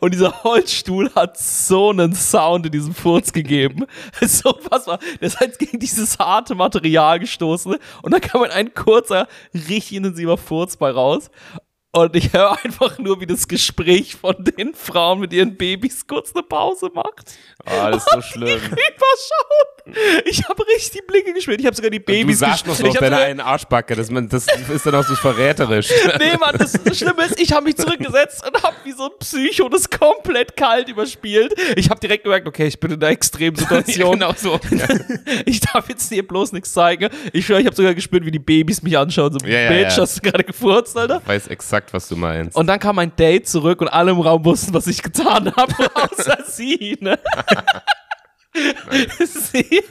Und dieser Holzstuhl hat so einen Sound in diesem Furz gegeben. So unfassbar. Der ist halt gegen dieses harte Material gestoßen und da kam halt ein kurzer, richtig intensiver Furz bei raus. Und ich höre einfach nur, wie das Gespräch von den Frauen mit ihren Babys kurz eine Pause macht. Oh, das ist so schlimm. Überschaut. Ich habe richtig die Blicke gespielt. Ich habe sogar die Du Babys sagst noch so auf deiner einen Arschbacke, das, das ist dann auch so verräterisch. Nee, Mann, das, das Schlimme ist, ich habe mich zurückgesetzt und habe wie so ein Psycho das komplett kalt überspielt. Ich habe direkt gemerkt, okay, ich bin in einer extremen Situation. genau so. Ich darf jetzt dir bloß nichts zeigen. Ich schwöre, ich habe sogar gespürt, wie die Babys mich anschauen. So, ja, Bitch, ja. hast du gerade gefurzt, Alter? Ich weiß exakt, was du meinst. Und dann kam mein Date zurück und alle im Raum wussten, was ich getan habe, außer sie, ne? sie,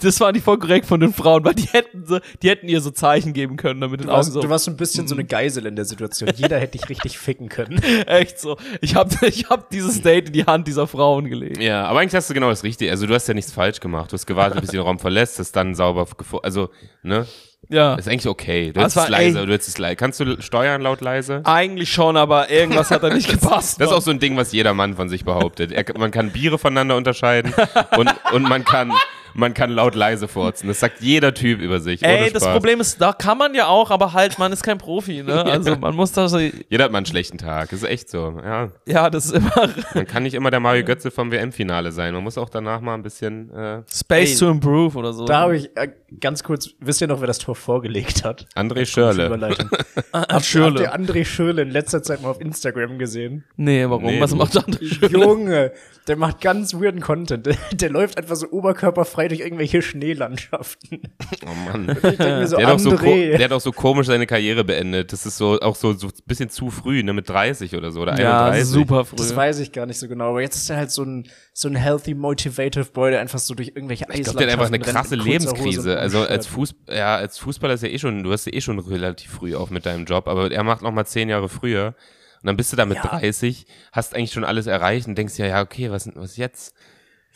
das war nicht voll korrekt von den Frauen, weil die hätten, so, die hätten ihr so Zeichen geben können, damit den Du Augen warst, so. du warst so ein bisschen so eine Geisel in der Situation. Jeder hätte dich richtig ficken können. Echt so. Ich habe ich hab dieses Date in die Hand dieser Frauen gelegt. Ja, aber eigentlich hast du genau das Richtige. Also du hast ja nichts falsch gemacht. Du hast gewartet, bis du den Raum verlässt, hast dann sauber gefo- Also, ne? Ja. Das ist eigentlich okay. Du Das hättest es leise, du hättest es leise. Kannst du steuern laut leise? Eigentlich schon, aber irgendwas hat da nicht gepasst. Das ist auch so ein Ding, was jeder Mann von sich behauptet. Er, man kann Biere voneinander unterscheiden und, und man kann man kann laut leise furzen. Das sagt jeder Typ über sich. Ey, das. Problem ist, da kann man ja auch, aber halt, man ist kein Profi, ne? Also man muss da so, Jeder hat mal einen schlechten Tag. Das ist echt so. Ja, ja, das ist immer man kann nicht immer der Mario Götze vom WM-Finale sein. Man muss auch danach mal ein bisschen. Äh, Space Ey, to improve oder so. Da habe ich äh, ganz kurz, wisst ihr noch, wer das Tor vorgelegt hat? André Schörle. Überleitung. Ah, Habt ihr André Schürle in letzter Zeit mal auf Instagram gesehen? Nee, warum? Nee, Was macht André Schürle? Junge, der macht ganz weirden Content. Der, der läuft einfach so oberkörperfrei durch irgendwelche Schneelandschaften. Oh Mann. Ich denke mir so, Der hat, auch so der hat auch so komisch seine Karriere beendet. Das ist so auch so, so ein bisschen zu früh, ne, mit 30 oder so oder Ja, 31. super früh. das weiß ich gar nicht so genau, aber jetzt ist er halt so ein, so ein healthy, motivative Boy, der einfach so durch irgendwelche Ich glaube, der hat einfach eine krasse Lebenskrise. Also als. Fuß, ja, als Fußballer ist ja eh schon, du hast ja eh schon relativ früh auf mit deinem Job, aber er macht noch mal zehn Jahre früher. Und dann bist du da mit Ja. 30, hast eigentlich schon alles erreicht und denkst ja, ja, okay, was, was jetzt?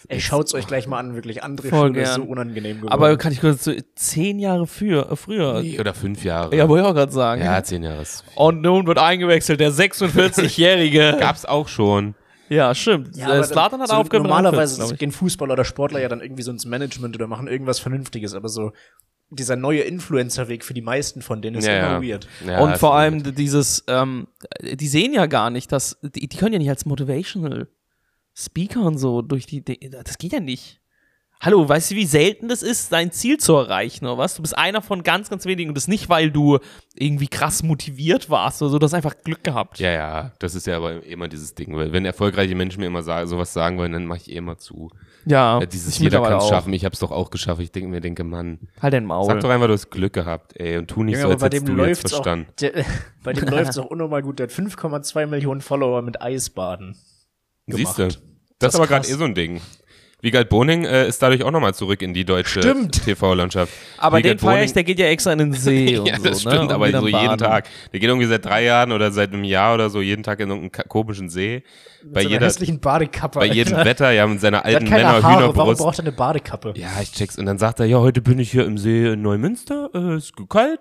Ey, schaut's euch gleich mal an, wirklich. André Voll Schürle ist so unangenehm geworden. Aber kann ich kurz so zehn Jahre früher, äh, früher. Nee, oder fünf Jahre. Ja, wollte ich auch gerade sagen. ja, zehn Jahre. ist- Und nun wird eingewechselt, der 46-Jährige. Gab's auch schon. Ja, stimmt. Ja, aber Slatan hat so aufgehört. Normalerweise 41, glaub ich. gehen Fußballer oder Sportler ja dann irgendwie so ins Management oder machen irgendwas Vernünftiges, aber so dieser neue Influencer-Weg für die meisten von denen ist Ja, immer ja. weird. Ja, und vor allem d- dieses, ähm, die sehen ja gar nicht, dass, die, die können ja nicht als Motivational Speaker und so durch die, die das geht ja nicht. Hallo, weißt du, wie selten das ist, dein Ziel zu erreichen, oder was? Du bist einer von ganz, ganz wenigen und das nicht, weil du irgendwie krass motiviert warst oder so, du hast einfach Glück gehabt. Ja, ja, das ist ja aber immer dieses Ding, weil wenn erfolgreiche Menschen mir immer sagen, sowas sagen wollen, dann mache ich eh immer zu. Ja, Ja, dieses ich jeder kann es schaffen, ich hab's doch auch geschafft. Ich denke mir, denke, Mann, Halt dein Maul. sag doch einfach, du hast Glück gehabt, ey, und tu nicht Junge, so, als bei hättest dem du jetzt läuft's auch, verstanden. der, bei dem läuft's auch unnormal gut. Der hat 5,2 Millionen Follower mit Eisbaden. Siehst gemacht. du? Das, ist ist aber gerade eh so ein Ding. Wiegald Boning äh, ist dadurch auch nochmal zurück in die deutsche. TV-Landschaft. aber den Wiegald feier Boning- ich, der geht ja extra in den See und ja, so, das stimmt, ne? Aber so jeden baden. Tag. Der geht irgendwie seit drei Jahren oder seit einem Jahr oder so jeden Tag in irgendeinen komischen See. Bei so jeder, hässlichen Badekappe. bei jedem Alter. Wetter, ja, mit seiner alten keine Männer Haare, warum Hühnerbrust. braucht er eine Badekappe? Ja, ich check's. Und dann sagt er, ja, heute bin ich hier im See in Neumünster, äh, ist kalt.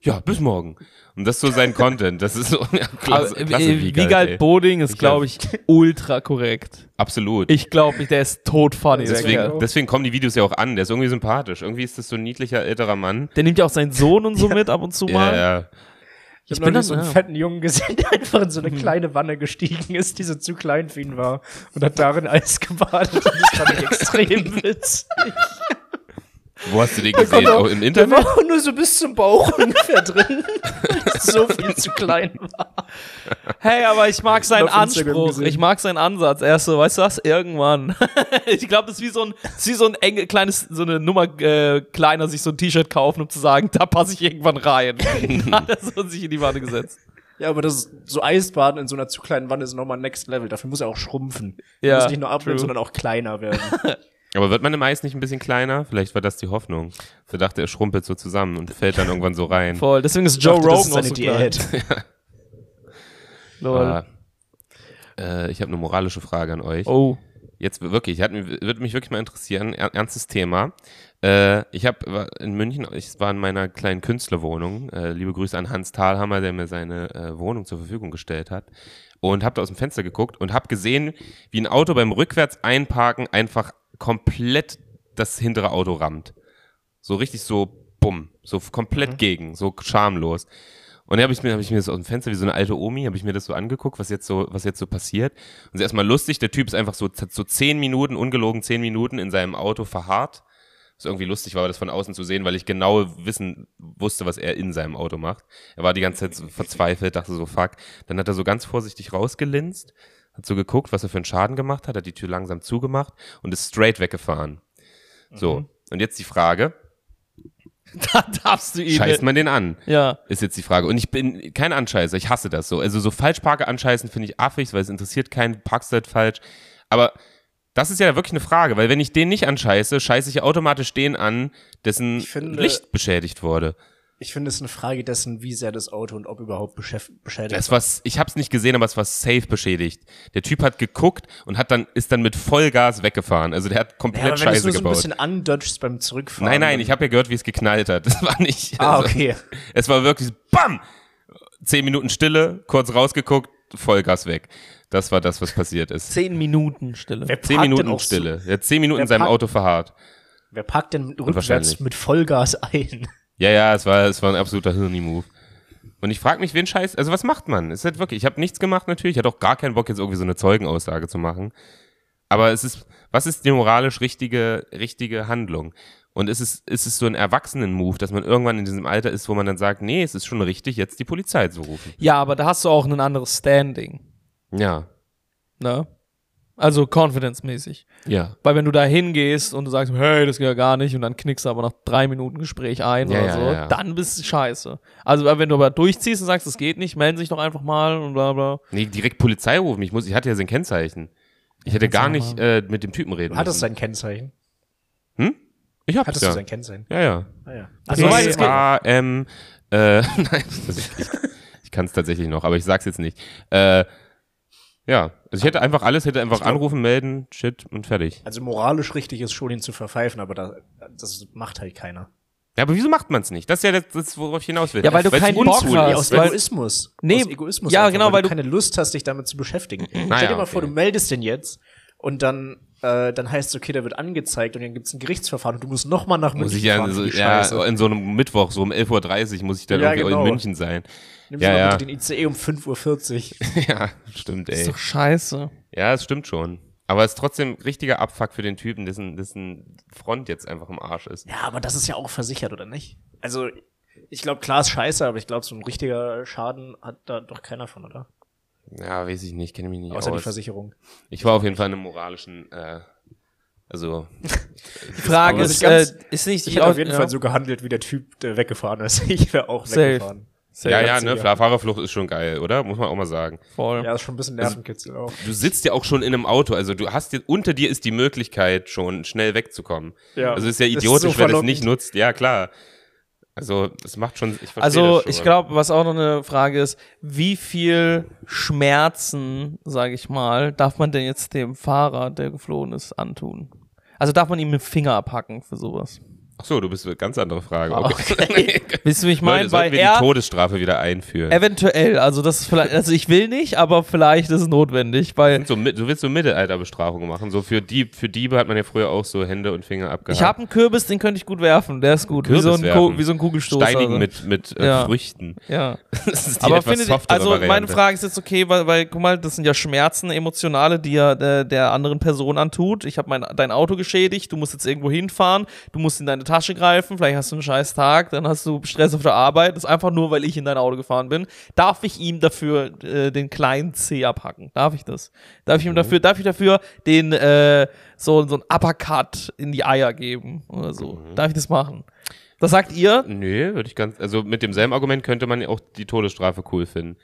Ja, bis morgen. Und das ist so sein Content. Das ist so, ja, klasse, Aber, klasse äh, Wiegald, Wiegald. Boding ist, glaube ich, ultra korrekt. Absolut. Ich glaube, der ist tot funny. Der, deswegen, Kerl. deswegen kommen die Videos ja auch an. Der ist irgendwie sympathisch. Irgendwie ist das so ein niedlicher älterer Mann. der nimmt ja auch seinen Sohn und so mit ab und zu mal. Ja, ja. Ich, Ich habe bin dann- so einen ja. fetten Jungen gesehen, der einfach in so eine kleine Wanne gestiegen ist, die so zu klein für ihn war und hat darin Eis gebadet. Und das fand ich extrem witzig. Wo hast du den gesehen? Der Auch im Der Internet? war auch nur so bis zum Bauch ungefähr drin, so viel zu klein war. Hey, aber ich mag seinen Anspruch. Ich mag seinen Ansatz. Er ist so, weißt du was? Irgendwann. ich glaube, das ist wie so ein, das ist wie so ein enge, kleines, so eine Nummer äh, kleiner, sich so ein T-Shirt kaufen, um zu sagen, da passe ich irgendwann rein. hat er so sich in die Wanne gesetzt. Ja, aber das so Eisbaden in so einer zu kleinen Wanne ist nochmal next level. Dafür muss er auch schrumpfen. Ja, Ja, muss nicht nur abnehmen, true. sondern auch kleiner werden. Aber wird man im Eis nicht ein bisschen kleiner? Vielleicht war das die Hoffnung. Er dachte, er schrumpelt so zusammen und fällt dann irgendwann so rein. Voll. Deswegen ist Joe dachte, Rogan seine so. Diät. Lol. Ah, äh, ich habe eine moralische Frage an euch. Oh. Jetzt wirklich, hat, mich- würde mich wirklich mal interessieren, er, ernstes Thema. Äh, ich habe in München, ich war in meiner kleinen Künstlerwohnung. Äh, liebe Grüße an Hans Thalhammer, der mir seine äh, Wohnung zur Verfügung gestellt hat. Und habe da aus dem Fenster geguckt und habe gesehen, wie ein Auto beim rückwärts einparken einfach komplett das hintere Auto rammt. So richtig so, bumm, so komplett gegen, so schamlos. Und dann habe ich mir, habe ich mir das aus dem Fenster wie so eine alte Omi, habe ich mir das so angeguckt, was jetzt so, was jetzt so passiert. Und es ist erstmal lustig, der Typ ist einfach so, hat so zehn Minuten, ungelogen zehn Minuten in seinem Auto verharrt. Was irgendwie lustig war, das von außen zu sehen, weil ich genau wissen wusste, was er in seinem Auto macht. Er war die ganze Zeit so verzweifelt, dachte so, fuck. Dann hat er so ganz vorsichtig rausgelinst, hat so geguckt, was er für einen Schaden gemacht hat, hat die Tür langsam zugemacht und ist straight weggefahren. So. Und jetzt die Frage, Da darfst du ihn. scheißt man den an? Ja. Ist jetzt die Frage. Und ich bin kein Anscheißer, ich hasse das so. Also so Falschparker anscheißen finde ich affig, weil es interessiert keinen, parkst halt falsch. Aber das ist ja wirklich eine Frage, weil wenn ich den nicht anscheiße, scheiße ich automatisch den an, dessen finde- Licht beschädigt wurde. Ich finde es ist eine Frage dessen, wie sehr das Auto und ob überhaupt beschädigt Es war, ich habe es nicht gesehen, aber es war safe beschädigt. Der Typ hat geguckt und hat dann ist dann mit Vollgas weggefahren. Also der hat komplett Ja, aber wenn Scheiße nur so ein gebaut. bisschen andodgst beim Zurückfahren. Nein, nein, ich habe ja gehört, wie es geknallt hat. Das war nicht. Ah, also, okay. Es war wirklich so, BAM! Zehn Minuten Stille, kurz rausgeguckt, Vollgas weg. Das war das, was passiert ist. Zehn Minuten Stille. Wer Zehn Minuten Stille. Er hat zehn Minuten in seinem Auto verharrt. Wer parkt denn rückwärts mit Vollgas ein? Ja, ja, es war, es war ein absoluter Hirni-Move. Und ich frage mich, wen scheiß, also was macht man? Es ist halt wirklich, ich habe nichts gemacht natürlich, ich hatte auch gar keinen Bock, jetzt irgendwie so eine Zeugenaussage zu machen. Aber es ist, was ist die moralisch richtige, richtige Handlung? Und ist es, ist es so ein Erwachsenen-Move, dass man irgendwann in diesem Alter ist, wo man dann sagt, nee, es ist schon richtig, jetzt die Polizei zu rufen. Ja, aber da hast du auch ein anderes Standing. Ja, Ne? Also confidence-mäßig. ja. Weil wenn du da hingehst und du sagst, hey, das geht ja gar nicht, und dann knickst du aber nach drei Minuten Gespräch ein Ja, oder ja, so, ja, ja. dann bist du scheiße. Also wenn du aber durchziehst und sagst, das geht nicht, melden sich doch einfach mal und bla bla. Nee, direkt Polizei rufen. Ich muss, ich hatte ja sein Kennzeichen. Ich hätte gar nicht äh, mit dem Typen reden Hat es müssen. sein Kennzeichen? Hm? Ich hab's Hattest ja. du sein Kennzeichen? Ja, ja. Ah, ja. Also, geht. A M äh, nein, also ich, ich, ich kann es tatsächlich noch, aber ich sag's jetzt nicht. Äh, ja, also ich hätte einfach alles, hätte einfach anrufen, melden, shit und fertig. Also moralisch richtig ist schon, ihn zu verpfeifen, aber da, das macht halt keiner. Ja, aber wieso macht man's nicht? Das ist ja das, das worauf ich hinaus will. Ja, weil du keinen Bock hast. Aus weil- Egoismus. Nee, aus Egoismus. ja, einfach, genau, weil, weil du keine Lust hast, dich damit zu beschäftigen. Stell Naja, dir mal vor, okay. du meldest den jetzt und dann, äh, dann heißt es, okay, der wird angezeigt und dann gibt's ein Gerichtsverfahren und du musst nochmal nach muss München ich ja, fahren so, ja in so einem Mittwoch, so um 11.30 Uhr muss ich dann Ja, irgendwie genau. in München sein. Nimmst ja, ja. bitte den ICE um 5.40 Uhr. ja, stimmt, Ist ey. doch scheiße. Ja, es stimmt schon. Aber es ist trotzdem richtiger Abfuck für den Typen, dessen, dessen Front jetzt einfach im Arsch ist. Ja, aber das ist ja auch versichert, oder nicht? Also, ich glaube, klar ist scheiße, aber ich glaube, so ein richtiger Schaden hat da doch keiner von, oder? Ja, weiß ich nicht, kenne mich nicht Außer die aus. Versicherung. Ich war auf jeden Fall in einem moralischen, äh, also, Die Frage ist, nicht ganz- äh, ist nicht Ich die hätte auf jeden ja, Fall so gehandelt, wie der Typ, der weggefahren ist. Ich wäre auch Safe. weggefahren. Sehr ja, ja, ne. Fahrerflucht ist schon geil, oder? Muss man auch mal sagen. voll. Ja, ist schon ein bisschen Nervenkitzel auch. Du sitzt ja auch schon in einem Auto, also du hast dir, unter dir ist die Möglichkeit, schon schnell wegzukommen. Ja. Also ist ja Das ist idiotisch, so wenn es nicht nutzt. Ja, klar. Also, es macht schon, ich verstehe Also das schon. ich glaube, was auch noch eine Frage ist, wie viel Schmerzen, sage ich mal, darf man denn jetzt dem Fahrer, der geflohen ist, antun? Also darf man ihm einen Finger abhacken für sowas? Ach so, du bist eine ganz andere Frage. Ah, Okay. Wisst ihr, wie ich Leute, meine? sollten Weil wir die Todesstrafe wieder einführen? eventuell, also das ist vielleicht, also ich will nicht, aber vielleicht ist es notwendig, weil So, du willst so Mittelalterbestrafungen machen. So für, Dieb, für Diebe hat man ja früher auch so Hände und Finger abgehakt. ich habe einen Kürbis, den könnte ich gut werfen, der ist gut, wie so ein, werfen. wie so ein Kugelstoßer. Steinigen mit, mit äh, Ja. Früchten. Ja. Das ist die Aber findet, also meine Variante. Frage ist jetzt okay, weil, weil guck mal, das sind ja Schmerzen, emotionale, die er der, der anderen Person antut. Ich habe mein dein Auto geschädigt, du musst jetzt irgendwo hinfahren, du musst in deine Tasche greifen, vielleicht hast du einen scheiß Tag, dann hast du Stress auf der Arbeit. Das ist einfach nur, weil ich in dein Auto gefahren bin. Darf ich ihm dafür äh, den kleinen C abhacken? Darf ich das? Darf ich Mhm. ihm dafür, darf ich dafür den äh, so, so ein Uppercut in die Eier geben oder so? Mhm. Darf ich das machen? Was sagt ihr? Nö, würde ich ganz, also mit demselben Argument könnte man ja auch die Todesstrafe cool finden.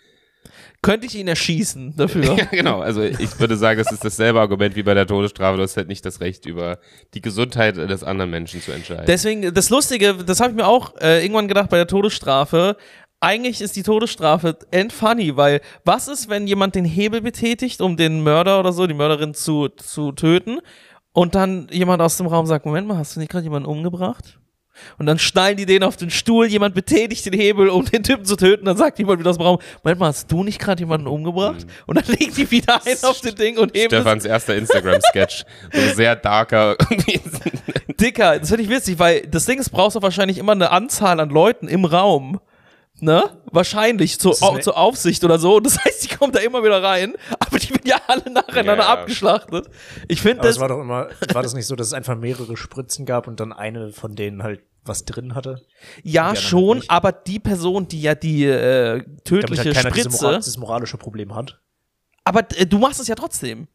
Könnte ich ihn erschießen dafür. Ja, genau. Also ich würde sagen, das ist dasselbe Argument wie bei der Todesstrafe. Du hast halt nicht das Recht, über die Gesundheit des anderen Menschen zu entscheiden. Deswegen, das Lustige, das habe ich mir auch äh, irgendwann gedacht bei der Todesstrafe. Eigentlich ist die Todesstrafe endfunny, weil was ist, wenn jemand den Hebel betätigt, um den Mörder oder so, die Mörderin zu, zu töten, und dann jemand aus dem Raum sagt, Moment mal, hast du nicht gerade jemanden umgebracht? Und dann schnallen die den auf den Stuhl, jemand betätigt den Hebel, um den Typen zu töten, dann sagt jemand wieder aus dem Raum, Moment mal, hast du nicht gerade jemanden umgebracht? Und dann legt die wieder ein auf den Ding und heben es Stefans erster Instagram-Sketch. so sehr darker. dicker. Das finde ich witzig, weil das Ding ist, brauchst du wahrscheinlich immer eine Anzahl an Leuten im Raum. Ne? Wahrscheinlich zur, au zur Aufsicht oder so. Das heißt, die kommen da immer wieder rein, aber die werden ja alle nacheinander Ja, ja. abgeschlachtet. Ich finde das. war doch immer, war das nicht so, dass es einfach mehrere Spritzen gab und dann eine von denen halt was drin hatte? Ja, schon, aber die Person, die ja die äh, Damit tödliche halt keiner diese Spritze. Moral, dieses moralische Problem hat. aber äh, du machst es ja trotzdem.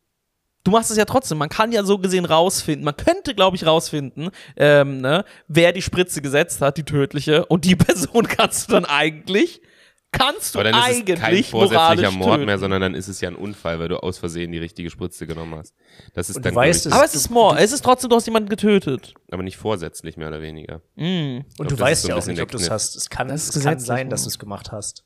Du machst es ja trotzdem. Man kann ja so gesehen rausfinden. Man könnte, glaube ich, rausfinden, ähm, ne, wer die Spritze gesetzt hat, die tödliche. Und die Person kannst du dann eigentlich, kannst du Aber dann ist es kein eigentlich vorsätzlicher Mord töten. mehr, sondern dann ist es ja ein Unfall, weil du aus Versehen die richtige Spritze genommen hast. Das ist Und dann du weißt es- Aber es ist Mord. Es ist trotzdem, du hast jemanden getötet. aber nicht vorsätzlich mehr oder weniger. Mm. Und glaub, du weißt so ja auch nicht, ob du es hast. Es kann, Das es kann sein, dass du es gemacht hast.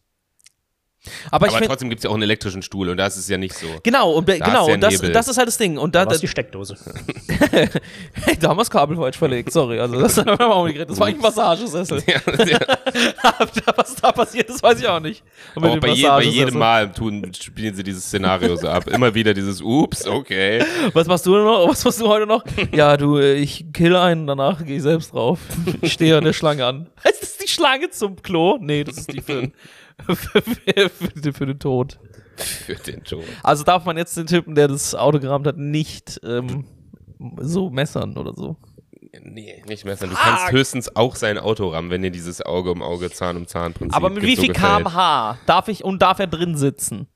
Aber ich aber trotzdem gibt es ja auch einen elektrischen Stuhl und da ist es ja nicht so. genau, und, Da genau, ja und das, das ist halt das Ding. Und da, Da war die Steckdose. hey, da haben wir das Kabel falsch verlegt, sorry. Also, das haben wir auch nicht geredet. Das war ein Massagesessel. Ja, ja. Was da passiert ist, weiß ich auch nicht. Dem bei, je, bei jedem Mal tun, spielen sie dieses Szenario so ab. Immer wieder dieses Ups, okay. Was machst du noch? Was machst du heute noch? Ja, du, äh, ich kill einen, danach gehe ich selbst drauf. Ich stehe an der Schlange an. Ist das die Schlange zum Klo? Nee, das ist die den- für, für, für, den Tod. Für den Tod. Also darf man jetzt den Typen, der das Auto gerammt hat, nicht ähm, so messern oder so. Nee, nicht mehr. Du kannst höchstens auch sein Auto rammen, wenn dir dieses Auge um Auge, Zahn um Zahn Prinzip Aber mit wie viel kmh darf ich und darf er drin sitzen?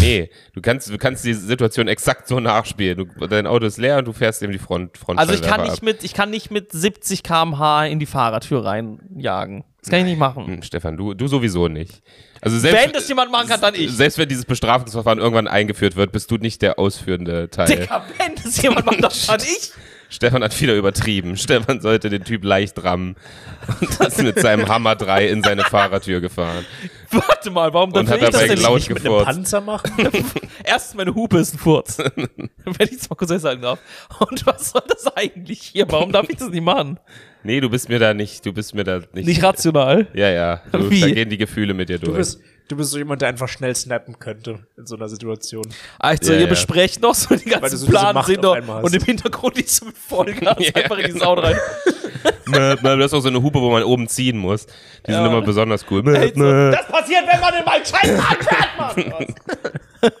Nee, du kannst, du kannst die Situation exakt so nachspielen. Du, dein Auto ist leer und du fährst eben die Front, Front Also ich kann nicht mit, ich kann nicht mit 70 kmh in die Fahrertür reinjagen. Das kann ich nicht machen. Hm, Stefan, du, du sowieso nicht. Also selbst, Wenn das jemand machen kann, dann ich. Selbst wenn dieses Bestrafungsverfahren irgendwann eingeführt wird, bist du nicht der ausführende Teil. Digga, wenn das jemand macht, dann kann ich. Stefan hat wieder übertrieben. Stefan sollte den Typ leicht rammen und ist mit seinem Hammer 3 in seine Fahrertür gefahren. Warte mal, warum darf hat ich das denn laut nicht? Nicht mit einem gefurzt. Panzer machen? Erst meine Hupe ist ein Furz. Wenn ich es mal kurz sagen darf. Und was soll das eigentlich hier? Warum darf ich das nicht machen? Nee, du bist mir da nicht, du bist mir da nicht. Nicht rational. ja, ja. Du, Wie? da gehen die Gefühle mit dir durch. Du bist, du bist so jemand, der einfach schnell snappen könnte in so einer Situation. Also Ja, ihr ja. besprecht noch so die ganzen so Plan sind noch und im Hintergrund die so mit Vollgas Ja, einfach in dieses. Auto rein. Du hast auch so eine Hupe, wo man oben ziehen muss. Die sind Ja. immer besonders cool. Mö, Hey, so, das passiert, wenn man in meinen Scheiß anfährt, Mann!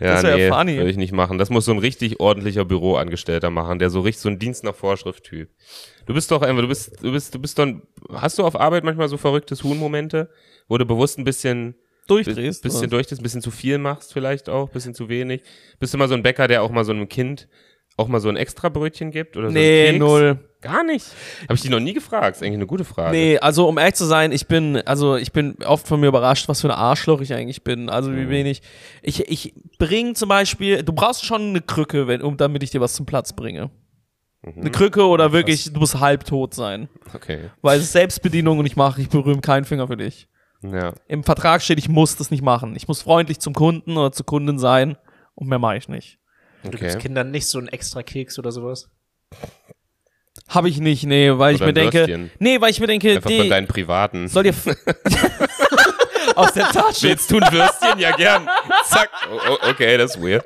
Ja, Das nee, funny. würde ich nicht machen. Das muss so ein richtig ordentlicher Büroangestellter machen, der so richtig so ein Dienst nach Vorschrift-Typ. Du bist doch einfach, du bist, du bist, du bist doch, ein- hast du auf Arbeit manchmal so verrücktes Huhn-Momente, wo du bewusst ein bisschen, Durchdrehst. bisschen oder? durch ein bisschen zu viel machst vielleicht auch, bisschen zu wenig. Bist du mal so ein Bäcker, der auch mal so einem Kind auch mal so ein extra Brötchen gibt oder so Nee, null. Gar nicht. Habe ich dich noch nie gefragt. Ist eigentlich eine gute Frage. Nee, also um ehrlich zu sein, ich bin, also ich bin oft von mir überrascht, was für ein Arschloch ich eigentlich bin. Also Mhm. wie wenig. Ich, ich bring zum Beispiel, du brauchst schon eine Krücke, wenn, um damit ich dir was zum Platz bringe. Mhm. Eine Krücke oder wirklich, du musst halbtot sein. Okay. Weil es ist Selbstbedienung und ich mache, ich berühme keinen Finger für dich. Ja. Im Vertrag steht, ich muss das nicht machen. Ich muss freundlich zum Kunden oder zur Kundin sein und mehr mache ich nicht. Du Okay. gibst Kindern nicht so einen extra Keks oder sowas? Habe ich nicht, nee, weil ich Oder mir ein denke, Würstchen. nee, weil ich mir denke, Einfach von die, deinen privaten. soll dir f- aus der Tasche. Willst du ein Würstchen? Ja, gern. Zack. Oh, oh, okay, das ist weird.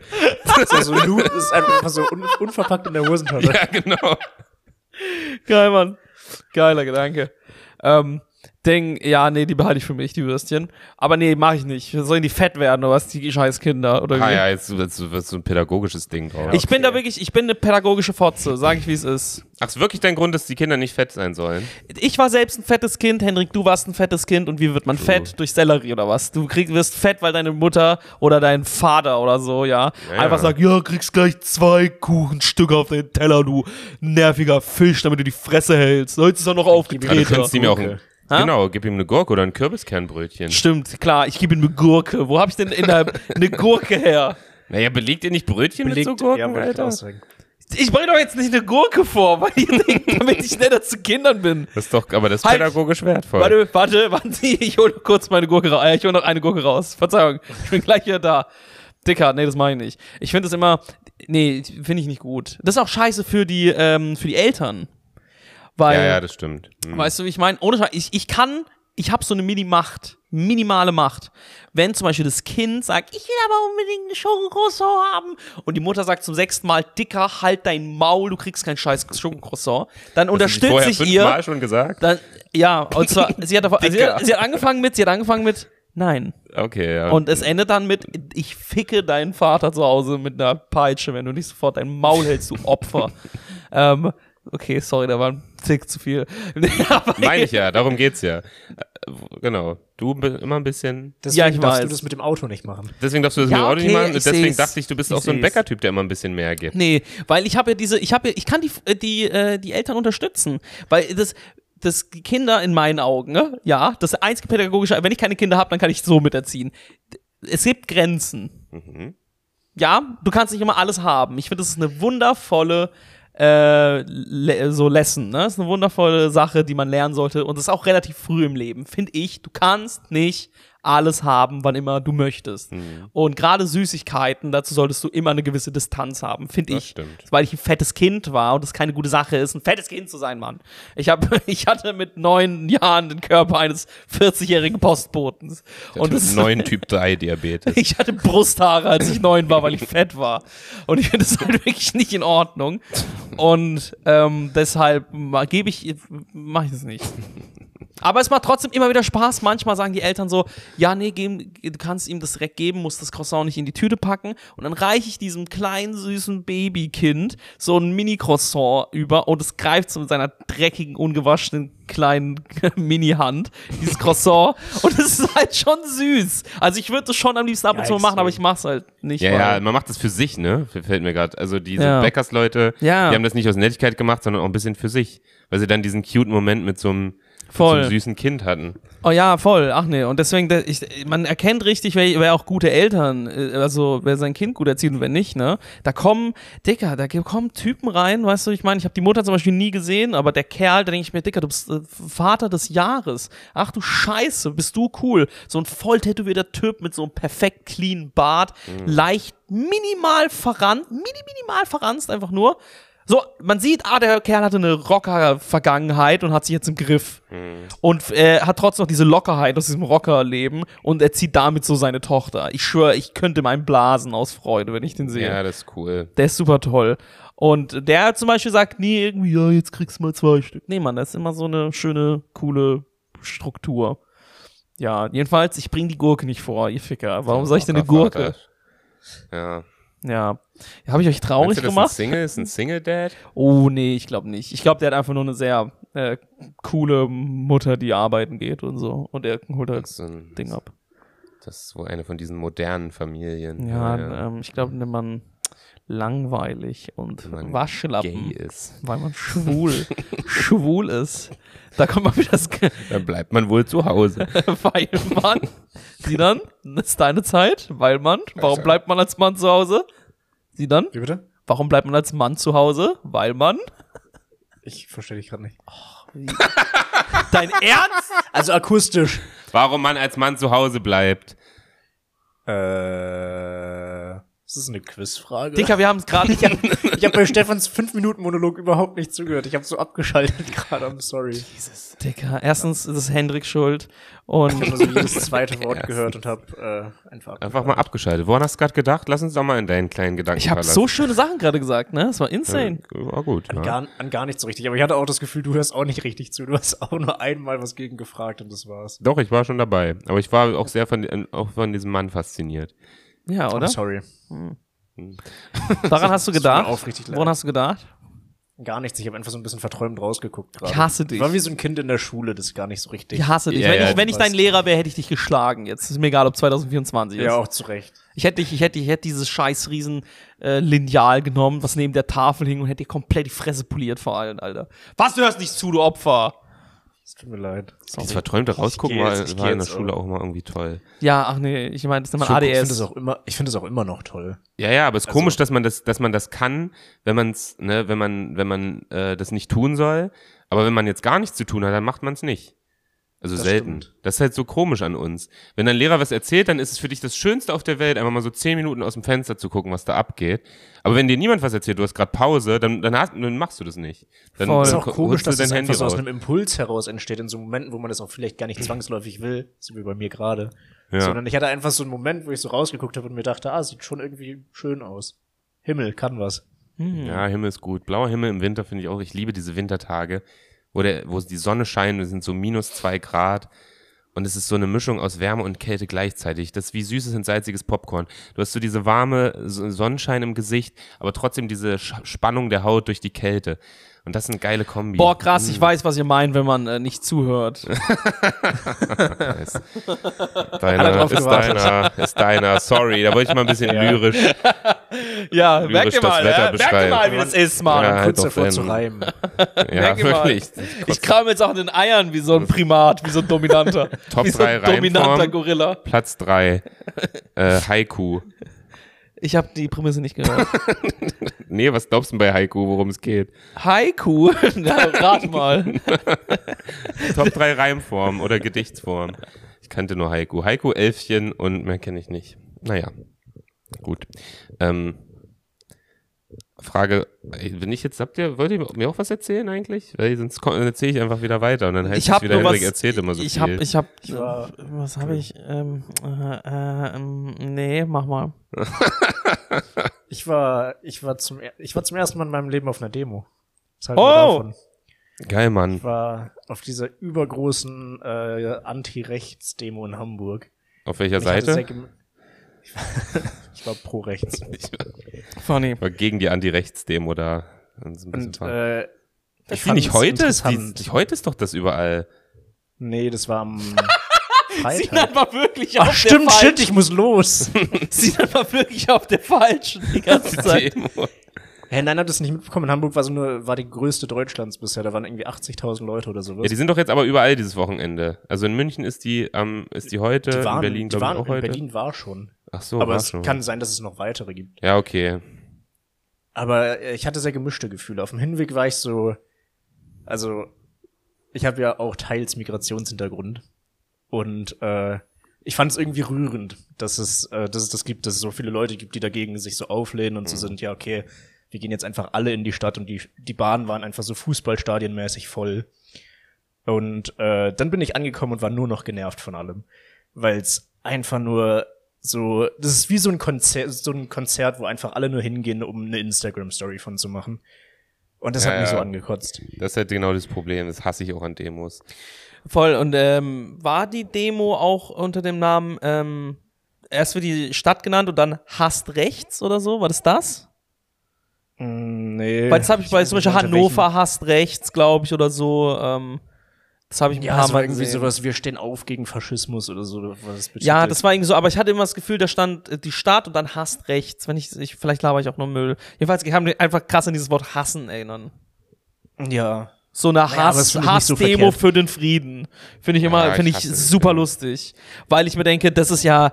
So, so Lu das ist einfach so un unverpackt in der Hosentasche. Ja, genau. Geil, Mann. Geiler Gedanke. Ähm, Ding, ja, nee, die behalte ich für mich, die Würstchen. Aber nee, mache ich nicht. Sollen die fett werden oder was, die scheiß Kinder? Oder Ah wie? ja, jetzt wird so so ein pädagogisches Ding draus. Ich bin da wirklich, ich bin eine pädagogische Fotze, sag ich wie es ist. Ach, ist wirklich dein Grund, dass die Kinder nicht fett sein sollen? Ich war selbst ein fettes Kind, Hendrik, du warst ein fettes Kind und wie wird man fett? Durch Sellerie oder was? Du krieg, wirst fett, weil deine Mutter oder dein Vater oder so, ja, Ja, einfach ja. sagt, ja, kriegst gleich zwei Kuchenstücke auf deinen Teller, du nerviger Fisch, damit du die Fresse hältst. Heute ist er noch Ja, du aufgedreht. könntest ihm ja auch ein, Ha? Genau, gib ihm eine Gurke oder ein Kürbiskernbrötchen. Stimmt, klar, ich gebe ihm eine Gurke. Wo habe ich denn in der, eine Gurke her? Naja, belegt ihr nicht Brötchen Belegt, mit so Gurken, ja, ich Alter? sagen. Ich bringe doch jetzt nicht eine Gurke vor, weil ihr denkt, damit ich netter zu Kindern bin. Das ist doch, aber das ist Halt! pädagogisch wertvoll. Warte, warte, warten Sie, ich hole kurz meine Gurke raus. Äh, ich hole noch eine Gurke raus. Verzeihung, ich bin gleich wieder da. Dicker, nee, das mache ich nicht. Ich finde das immer, nee, finde ich nicht gut. Das ist auch scheiße für die, ähm, für die Eltern. Weil, ja, ja, das stimmt. Hm. weißt du, wie ich meine, ohne Scheiß, ich, ich kann, ich habe so eine Mini-Macht, minimale Macht. Wenn zum Beispiel das Kind sagt, ich will aber unbedingt eine Schokocroissant haben und die Mutter sagt zum sechsten Mal, Dicker, halt dein Maul, du kriegst kein scheiß Schokocroissant, dann du unterstütze ich ihr, schon gesagt? dann, ja, und zwar, sie hat, davon, sie, hat, sie hat angefangen mit, sie hat angefangen mit, nein. Okay, ja. Und es endet dann mit, ich ficke deinen Vater zu Hause mit einer Peitsche, wenn du nicht sofort dein Maul hältst, du Opfer. ähm, okay, sorry, da war ein Tick zu viel. Meine ich ja, darum geht's ja. Äh, Genau. Du immer ein bisschen. Deswegen Ja, ich darfst weiß. du das mit dem Auto nicht machen. Deswegen darfst du das Ja, mit dem Auto okay, nicht machen. Deswegen seh's. dachte ich, du bist Ich auch so ein. Bäckertyp, der immer ein bisschen mehr gibt. Nee, weil ich habe ja diese, ich habe ja, ich kann die, die, äh, die Eltern unterstützen. Weil das, das die Kinder in meinen Augen, ne? ja, das einzige pädagogische, wenn ich keine Kinder habe, dann kann ich so miterziehen. Es gibt Grenzen. Mhm. Ja, du kannst nicht immer alles haben. Ich finde, das ist eine wundervolle äh, so Lesson, ne? Das ist eine wundervolle Sache, die man lernen sollte und das ist auch relativ früh im Leben, finde ich. Du kannst nicht alles haben, wann immer du möchtest. Mhm. Und gerade Süßigkeiten, dazu solltest du immer eine gewisse Distanz haben, finde Das ich. stimmt. Weil ich ein fettes Kind war und das keine gute Sache ist, ein fettes Kind zu sein, Mann. Ich, hab, ich hatte mit neun Jahren den Körper eines 40-jährigen Postbotens. Und Der das, Typ- neuen Typ 3 Diabetes. ich hatte Brusthaare, als ich neun war, weil ich fett war. Und ich finde das halt wirklich nicht in Ordnung. Und ähm, deshalb gebe ich, mache ich das nicht. Aber es macht trotzdem immer wieder Spaß. Manchmal sagen die Eltern so, ja, nee, geben, du kannst ihm das direkt geben, musst das Croissant nicht in die Tüte packen. Und dann reiche ich diesem kleinen, süßen Babykind so ein Mini-Croissant über und es greift so mit seiner dreckigen, ungewaschenen kleinen Mini-Hand, dieses Croissant. und es ist halt schon süß. Also ich würde das schon am liebsten ab und zu machen, aber ich mach's halt nicht. Ja, ja, man macht das für sich, ne? Fällt mir gerade. Also diese Ja. Bäckersleute, Ja. die haben das nicht aus Nettigkeit gemacht, sondern auch ein bisschen für sich. Weil sie dann diesen cute Moment mit so einem, mit so Voll. einem süßen Kind hatten. Oh ja, voll. Ach nee. Und deswegen, ich, man erkennt richtig, wer, wer auch gute Eltern, äh, also wer sein Kind gut erzieht und wer nicht, ne? Da kommen, Dicker, da kommen Typen rein, weißt du, ich meine, ich habe die Mutter zum Beispiel nie gesehen, aber der Kerl, da denke ich mir, Dicker, du bist äh, Vater des Jahres. Ach du Scheiße, bist du cool. So ein voll tätowierter Typ mit so einem perfekt clean Bart, leicht minimal verrannt, mini, minimal verranzt einfach nur. So, man sieht, ah, der Kerl hatte eine Rocker-Vergangenheit und hat sich jetzt im Griff. Und äh, hat trotzdem noch diese Lockerheit aus diesem Rockerleben und er zieht damit so seine Tochter. Ich schwöre, ich könnte meinen blasen aus Freude, wenn ich den sehe. Ja, das ist cool. Der ist super toll. Und der zum Beispiel sagt nie irgendwie, ja, jetzt kriegst du mal zwei Stück. Nee, Mann, das ist immer so eine schöne, coole Struktur. Ja, jedenfalls, ich bring die Gurke nicht vor, ihr Ficker. Warum soll ich denn eine Gurke? Ja. Ja. Habe ich euch traurig Meinst du, das gemacht? Ist ein Single? Ist ein Single-Dad? Oh, nee, ich glaube nicht. Ich glaube, der hat einfach nur eine sehr äh, coole Mutter, die arbeiten geht und so. Und er holt halt so ein, Ding ab. Das ist wohl eine von diesen modernen Familien. Ja, ja. Ähm, ich glaube, wenn man langweilig und man Waschlappen, ist. weil man schwul, schwul ist. Da kommt man wieder das, Dann bleibt man wohl zu Hause. weil man, sie dann, ist deine Zeit, weil man, warum bleibt man als Mann zu Hause? Sie dann, Wie bitte? warum bleibt man als Mann zu Hause? Weil man, Ich verstehe dich gerade nicht. dein Ernst? Also akustisch. Warum man als Mann zu Hause bleibt. Äh, ist das eine Quizfrage? Dicker, wir haben es gerade, ich habe ich hab bei Stefans 5-Minuten-Monolog überhaupt nicht zugehört. Ich habe so abgeschaltet gerade, I'm sorry. Dicker, erstens ist es Hendrik schuld und Ich habe nur so jedes zweite Wort gehört und habe äh, einfach Einfach mal abgeschaltet. Woran hast du gerade gedacht? Lass uns doch mal in deinen kleinen Gedanken ich habe so schöne Sachen gerade gesagt, ne? Das war insane. War gut. An Ja. gar, an gar nichts so richtig. Aber ich hatte auch das Gefühl, du hörst auch nicht richtig zu. Du hast auch nur einmal was gegen gefragt und das war's. Doch, ich war schon dabei. Aber ich war auch sehr von, auch von diesem Mann fasziniert. Ja, oder? sorry. Daran hast du gedacht? Woran hast du gedacht? Gar nichts. Ich habe einfach so ein bisschen verträumt rausgeguckt gerade. Ich hasse dich. Ich war wie so ein Kind in der Schule, das gar nicht so richtig. Ich hasse dich. Ja, wenn ja, ich, wenn ich dein. Lehrer wäre, hätte ich dich geschlagen. Jetzt ist mir egal, ob 2024 ist. Ja, auch zu Recht. Ich hätte dich, ich hätte, ich hätte dieses scheiß riesen äh, Lineal genommen, was neben der Tafel hing und hätte dir komplett die Fresse poliert vor allen, Alter. Was, du hörst nicht zu, du Opfer. Es tut mir leid. Das verträumte Rausgucken war, jetzt- ich war in der Schule auch. auch mal irgendwie toll. Ja, ach nee, ich meine, das ist immer Ich finde ADS. es auch immer, ich finde es auch immer noch toll. Ja, ja, aber es ist Also- komisch, dass man das, dass man das kann, wenn man es, ne, wenn man, wenn man äh, das nicht tun soll. Aber wenn man jetzt gar nichts zu tun hat, dann macht man es nicht. Also Das selten. stimmt. Das ist halt so komisch an uns. Wenn dein Lehrer was erzählt, dann ist es für dich das Schönste auf der Welt, einfach mal so zehn Minuten aus dem Fenster zu gucken, was da abgeht. Aber wenn dir niemand was erzählt, du hast gerade Pause, dann, dann, hast, dann machst du das nicht. Dann, Voll. Es ist dann auch komisch, dass dein es Handy einfach so aus einem Impuls heraus entsteht, in so Momenten, wo man das auch vielleicht gar nicht zwangsläufig will, so wie bei mir gerade. Ja. Sondern ich hatte einfach so einen Moment, wo ich so rausgeguckt habe und mir dachte, ah, sieht schon irgendwie schön aus. Himmel, kann was. Hm. Ja, Himmel ist gut. Blauer Himmel im Winter finde ich auch. Ich liebe diese Wintertage, wo, der, wo die Sonne scheint und es sind so minus zwei Grad. Und es ist so eine Mischung aus Wärme und Kälte gleichzeitig. Das ist wie süßes und salziges Popcorn. Du hast so diese warme so- Sonnenschein im Gesicht, aber trotzdem diese Spannung der Haut durch die Kälte. Und das ist eine geile Kombi. Boah, krass, ich weiß, was ihr meint, wenn man äh, nicht zuhört. Nice. Deiner ist deiner, ist deiner. Sorry, da wollte ich mal ein bisschen lyrisch. ja, Lyrisch merkt ihr das mal, Wetter äh, merkt ihr beschreiben. mal, wie das ist, Mann. Ja, halt Kurz davor zu reimen. Ja, wirklich. Ich kram jetzt auch in den Eiern wie so ein Primat, wie so ein Dominanter. Top wie so drei ein dominanter Reimform. Gorilla. Platz drei. Äh, Haiku. Ich habe die Prämisse nicht gehört. Nee, was glaubst du denn bei Haiku, worum es geht? Haiku? Na, rat mal. Top 3 Reimformen oder Gedichtsformen. Ich kannte nur Haiku. Haiku, Elfchen und mehr kenne ich nicht. Naja, gut. Ähm, Frage, wenn ich jetzt, habt ihr, wollt ihr mir auch was erzählen eigentlich? Weil sonst erzähle ich einfach wieder weiter und dann heißt Ich es wieder. Henrik erzählt immer so ich viel. habe, ich habe, war- was habe ich? Ähm, äh, äh, ähm, nee, mach mal. Ich war, ich war zum, er- ich war zum ersten Mal in meinem Leben auf einer Demo. Halten Oh! Geil, Mann. Ich war auf dieser übergroßen äh, Anti-Rechts-Demo in Hamburg. Auf welcher Ich Seite? Ich war, war pro rechts. Ich Funny. war gegen die Anti-Rechts-Demo da. Und äh, ich fand nicht es heute ist, die, heute ist doch das überall. Nee, das war am Sinan Freitag. war wirklich Ach auf stimmt, der shit, falschen. ich muss los. Sinan war wirklich auf der falschen die ganze Zeit. Demo. Hä, nein, hab das nicht mitbekommen. In Hamburg war so nur, war die größte Deutschlands bisher. Da waren irgendwie 80.000 Leute oder sowas. Ja, die sind doch jetzt aber überall dieses Wochenende. Also in München ist die, ähm, ist die heute, Die waren, in Berlin die glaube ich waren auch in heute. Berlin war schon. Ach so, aber es schon. kann sein, dass es noch weitere gibt. Ja, okay. Aber äh, ich hatte sehr gemischte Gefühle. Auf dem Hinweg war ich so, also ich habe ja auch teils Migrationshintergrund und äh, ich fand es irgendwie rührend, dass es, äh, dass es das gibt, dass es so viele Leute gibt, die dagegen sich so auflehnen und so sind, ja okay, wir gehen jetzt einfach alle in die Stadt und die die Bahnen waren einfach so Fußballstadienmäßig voll. Und äh, dann bin ich angekommen und war nur noch genervt von allem, weil es einfach nur so, das ist wie so ein Konzert, so ein Konzert, wo einfach alle nur hingehen, um eine Instagram-Story von zu machen. Und das hat Ja, mich so angekotzt. Das ist halt genau das Problem. Das hasse ich auch an Demos. Voll. Und ähm, war die Demo auch unter dem Namen, ähm, erst wird die Stadt genannt und dann Hasst rechts oder so? War das das? Mm, nee. Weil das habe ich bei zum Beispiel Hannover Hasst rechts, glaube ich, oder so. Ähm, das habe ich ein Ja, paar Mal war irgendwie gesehen. sowas, wir stehen auf gegen Faschismus oder so. Was das Ja, das war irgendwie so, aber ich hatte immer das Gefühl, da stand äh, die Stadt und dann Hasst rechts. Wenn ich, ich vielleicht laber ich auch nur Müll. Jedenfalls, ich habe mich einfach krass an dieses Wort hassen erinnern. Ja. So eine Naja, das Hass, ich so Hassdemo für den Frieden. Finde ich immer, Ja, ich finde ich es, super lustig. Weil ich mir denke, das ist ja,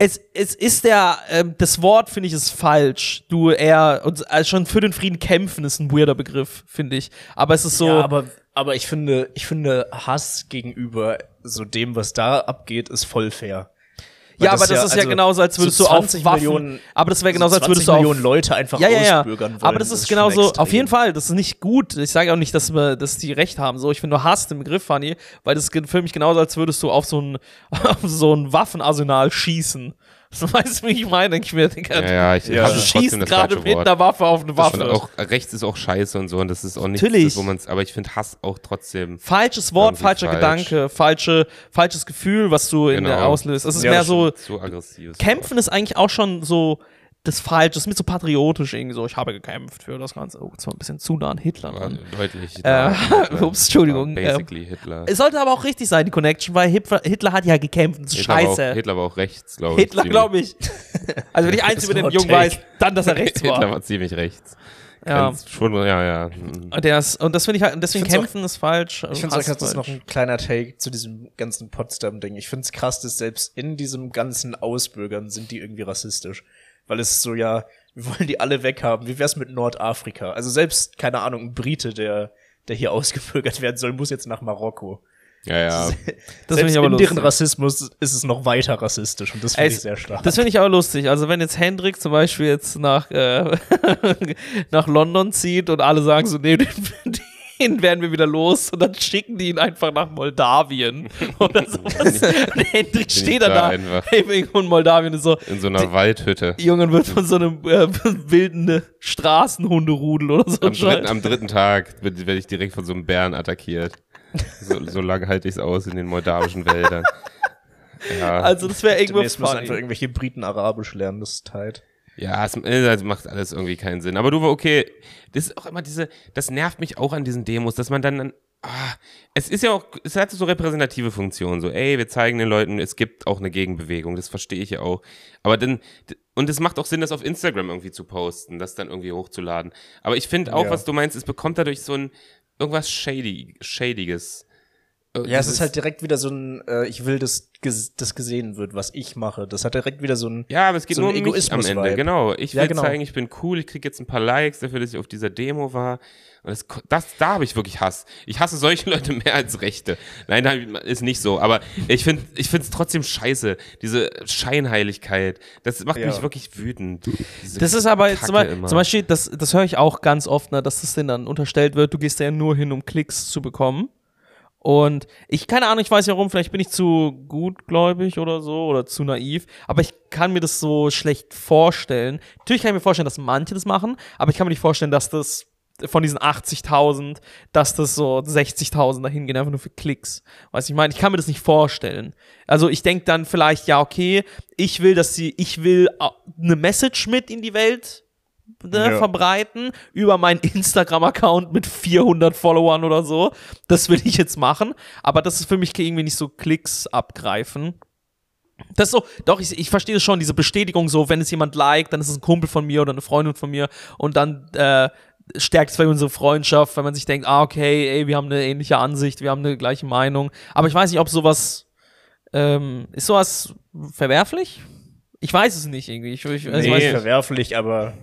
es, es ist der, ähm, das Wort finde ich ist falsch. Du eher, und, also schon für den Frieden kämpfen ist ein weirder Begriff, finde ich. Aber es ist so, ja, aber, aber ich finde, ich finde Hass gegenüber so dem, was da abgeht, ist voll fair. Ja, aber das ist ja also, genauso, als würdest so du auf 20 Waffen, Millionen- aber das wäre genauso, als 20 würdest du auf, Millionen Leute einfach ja, ja, ja. ausbürgern wollen. Aber das ist schon genauso, auf jeden Fall, das ist nicht gut. Ich sage auch nicht, dass, wir, dass die recht haben. So, ich finde nur Hass den Begriff funny, weil das ist für mich genauso, als würdest du auf so ein, auf so ein Waffenarsenal schießen. So, weißt du, wie ich meine? Denk ich mir, Digga, Ja, ja, ich Ja. hasse du schießt gerade mit einer Waffe auf eine Waffe. auch rechts ist auch scheiße und so und das ist auch nicht Natürlich. wo man's, aber ich finde Hass auch trotzdem. Falsches Wort, falscher falsch. Gedanke, falsche, falsches Gefühl, was du in Genau. der auslöst. Es ist Ja, mehr so, So aggressiv. Kämpfen ist eigentlich auch schon so das Falsche, das ist mir so patriotisch irgendwie so, ich habe gekämpft für das Ganze. Oh, zwar ein bisschen zu nah an Hitler War dran. deutlich. Äh, Hitler. ups, Entschuldigung, War Basically Hitler. Es sollte aber auch richtig sein, die Connection, weil Hitler, Hitler hat ja gekämpft. Das ist Hitler, war auch, scheiße. Hitler war auch rechts, glaube ich. Hitler, glaube ich. Also wenn ich eins über den Jungen Take. weiß, dann, dass er rechts Hitler war. war ziemlich rechts. Ja. Schon, ja, ja. Mhm. Der ist, und das finde ich halt, deswegen Ich kämpfen ist falsch. Ich finde es das ist noch ein kleiner Take zu diesem ganzen Potsdam-Ding. Ich finde es krass, dass selbst in diesem ganzen Ausbürgern sind die irgendwie rassistisch. Weil es so, ja, wir wollen die alle weghaben. Wie wär's mit Nordafrika? Also selbst, keine Ahnung, ein Brite, der, der hier ausgebürgert werden soll, muss jetzt nach Marokko. Ja, ja. Das finde selbst ich aber in deren lustig. Rassismus ist es noch weiter rassistisch und das finde ich sehr stark. Das finde ich aber lustig. Also wenn jetzt Hendrik zum Beispiel jetzt nach, äh, nach London zieht und alle sagen so, nee, den, den werden wir wieder los und dann schicken die ihn einfach nach Moldawien oder sowas. Und Hendrik steht dann da da einfach. in Moldawien und so, In so einer Waldhütte. Junge wird von so einem äh, wilden Straßenhunderudel oder so. Am dritten, am dritten Tag werde ich direkt von so einem Bären attackiert. So, so lange halte ich es aus in den moldawischen Wäldern. Ja, Also das wäre irgendwo Demnächst müssen einfach funny. irgendwelche Briten Arabisch lernen, das ist tight. Ja es, es macht alles irgendwie keinen Sinn. Aber du war okay. Das ist auch immer diese, das nervt mich auch an diesen Demos, dass man dann, dann ah, es ist ja auch, es hat so repräsentative Funktionen, so, ey, wir zeigen den Leuten, es gibt auch eine Gegenbewegung, das verstehe ich ja auch. Aber dann, und es macht auch Sinn, das auf Instagram irgendwie zu posten, das dann irgendwie hochzuladen. Aber ich finde auch, Ja. was du meinst, es bekommt dadurch so ein, irgendwas shady, Shadiges. Äh, Ja, es ist halt direkt wieder so ein, äh, ich will, dass ges das gesehen wird, was ich mache. Das hat direkt wieder so ein, Ja, aber es geht so nur ein um mich am Ende. Egoismus-Vibe. Genau. Ich will Ja, genau. zeigen, ich bin cool, ich krieg jetzt ein paar Likes dafür, dass ich auf dieser Demo war. Und das, das da habe ich wirklich Hass. Ich hasse solche Leute mehr als Rechte. Nein, da ist nicht so. Aber ich finde ich finde es trotzdem scheiße. Diese Scheinheiligkeit. Das macht Ja. mich wirklich wütend. Diese Das ist aber zum, zum Beispiel, das, das höre ich auch ganz oft, ne, dass das denen dann unterstellt wird, du gehst ja nur hin, um Klicks zu bekommen. Und ich, keine Ahnung, ich weiß nicht warum, vielleicht bin ich zu gutgläubig oder so oder zu naiv, aber ich kann mir das so schlecht vorstellen. Natürlich kann ich mir vorstellen, dass manche das machen, aber ich kann mir nicht vorstellen, dass das von diesen 80.000, dass das so 60.000 dahin gehen, einfach nur für Klicks. Weißt du, ich meine, ich kann mir das nicht vorstellen. Also ich denke dann vielleicht, ja, okay, ich will, dass sie, ich will au- eine Message mit in die Welt ne, Ja. verbreiten über meinen Instagram-Account mit 400 Followern oder so. Das will ich jetzt machen. Aber das ist für mich irgendwie nicht so Klicks abgreifen. Das ist so, doch, ich, ich verstehe das schon, diese Bestätigung so, wenn es jemand liked, dann ist es ein Kumpel von mir oder eine Freundin von mir und dann äh, stärkt es vielleicht unsere Freundschaft, wenn man sich denkt, ah, okay, ey, wir haben eine ähnliche Ansicht, wir haben eine gleiche Meinung. Aber ich weiß nicht, ob sowas, ähm, ist sowas verwerflich? Ich weiß es nicht irgendwie. Ich, ich, also nee, weiß, verwerflich, aber,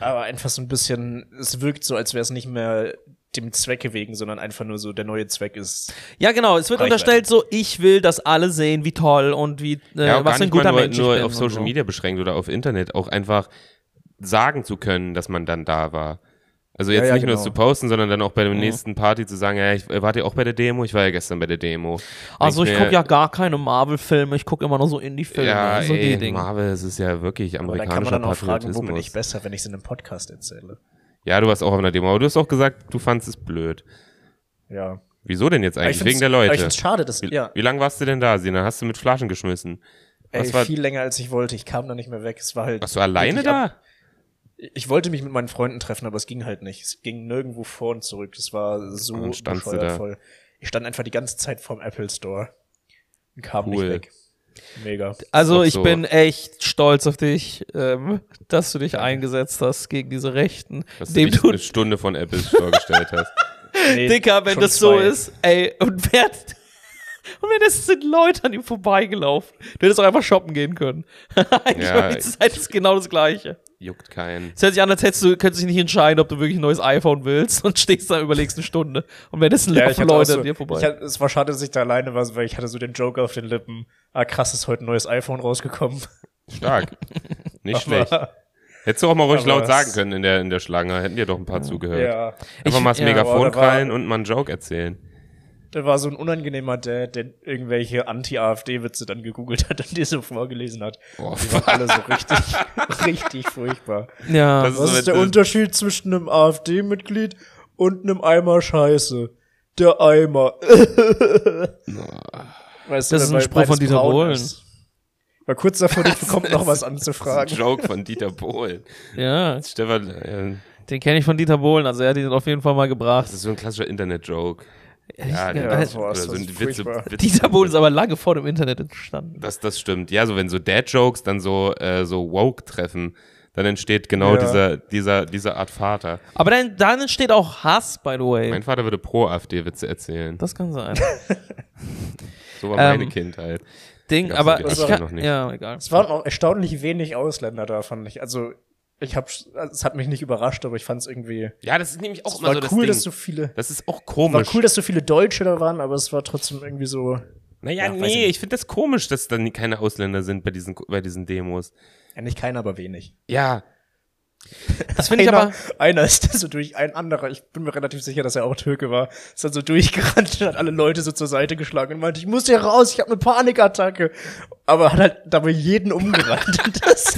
aber einfach so ein bisschen, es wirkt so, als wäre es nicht mehr dem Zwecke wegen, sondern einfach nur so, der neue Zweck ist. Ja, genau. Es wird Reichweite. unterstellt so, ich will, dass alle sehen, wie toll und wie, äh, ja, was ein guter nur, Mensch ich nur auf Social so. Media beschränkt oder auf Internet, auch einfach sagen zu können, dass man dann da war. Also jetzt Ja, ja, nicht nur genau. zu posten, sondern dann auch bei der nächsten Party zu sagen, ja, ich äh, wart ihr auch bei der Demo? Ich war ja gestern bei der Demo. Also ich mir, gucke ja gar keine Marvel-Filme, ich gucke immer nur so Indie-Filme. ja, so die ey, Dinge. Marvel, es ist ja wirklich Aber dann kann amerikanischer man dann auch fragen, wo bin ich besser, wenn ich es in einem Podcast erzähle. ja, du warst auch auf einer Demo, aber du hast auch gesagt, du fandest es blöd. Ja. Wieso denn jetzt eigentlich? ich Wegen der aber Ich Leute. find's schade, dass, Wie, ja, wie lange warst du denn da, Sina? Hast du mit Flaschen geschmissen? ey, Was war, viel länger als ich wollte. Ich kam da nicht mehr weg. Es war halt. warst du alleine da? ab- Ich wollte mich mit meinen Freunden treffen, aber es ging halt nicht. Es ging nirgendwo vor und zurück. Das war so bescheuert voll. Ich stand einfach die ganze Zeit vorm Apple Store und kam Cool. nicht weg. Mega. Also ich so. bin echt stolz auf dich, ähm, dass du dich eingesetzt hast gegen diese Rechten. Dass du Dem dich du, eine Stunde von Apple vorgestellt hast. Nee, Dicker, wenn das so zwei. ist, ey, und wer, und wenn es sind Leute an ihm vorbeigelaufen. Du hättest auch einfach shoppen gehen können. Eigentlich Ja, war die Zeit ist genau das Gleiche. Juckt keinen. Es hört sich an, als hättest du, könntest dich nicht entscheiden, ob du wirklich ein neues iPhone willst und stehst da überlegst eine Stunde. Und wenn das Ja, laufen Leute so, an dir vorbei. ich hatte, es war schade, dass ich da alleine war, weil ich hatte so den Joke auf den Lippen. Ah, krass, ist heute ein neues iPhone rausgekommen. Stark. Nicht schlecht. Hättest du auch mal ruhig Aber laut sagen können in der, in der Schlange. Hätten dir doch ein paar zugehört. Ja. Einfach Ich- mal das ja, Megafon krallen und mal einen Joke erzählen. Da war so ein unangenehmer Dad, der irgendwelche Anti-AfD-Witze dann gegoogelt hat und die so vorgelesen hat. Oh, Die waren alle so richtig, richtig furchtbar. ja. Das Was so, ist der Unterschied zwischen einem AfD-Mitglied und einem Eimer Scheiße? Der Eimer. weißt Das ist ein Spruch von Dieter Bohlen. ist. War kurz davor, dich bekommt noch was ein anzufragen. Joke von Dieter Bohlen. ja, Stefan, äh, den kenne ich von Dieter Bohlen, also er hat ihn auf jeden Fall mal gebracht. das ist so ein klassischer Internet-Joke. Ja, Ja, das war- oder das so ein Witze. Witze. Dieter Bohlen ist aber lange vor dem Internet entstanden. Das, das stimmt. Ja, so wenn so Dad-Jokes dann so, äh, so woke treffen, dann entsteht genau Ja. dieser, dieser, diese Art Vater. Aber dann, dann entsteht auch Hass, by the way. Mein Vater würde pro AfD-Witze erzählen. das kann sein. So war Ähm, meine Kindheit. Ding, aber ja ich kann, noch nicht. ja, egal. Es waren auch erstaunlich wenig Ausländer da, fand ich. Also, ich hab, also, es hat mich nicht überrascht, aber ich fand es irgendwie. Ja, das ist nämlich auch immer war so das cool, Ding. dass so viele. das ist auch War komisch. cool, dass so viele Deutsche da waren, aber es war trotzdem irgendwie so. naja, Ja, ich nee, nicht. ich finde das komisch, dass dann keine Ausländer sind bei diesen, bei diesen Demos. Ja, nicht keiner, aber wenig. Ja, Das finde ich aber, einer ist da so durch, ein anderer, ich bin mir relativ sicher, dass er auch Türke war, ist dann so durchgerannt und hat alle Leute so zur Seite geschlagen und meinte, ich muss hier raus, ich habe eine Panikattacke. Aber hat halt dabei jeden umgerannt. Und das,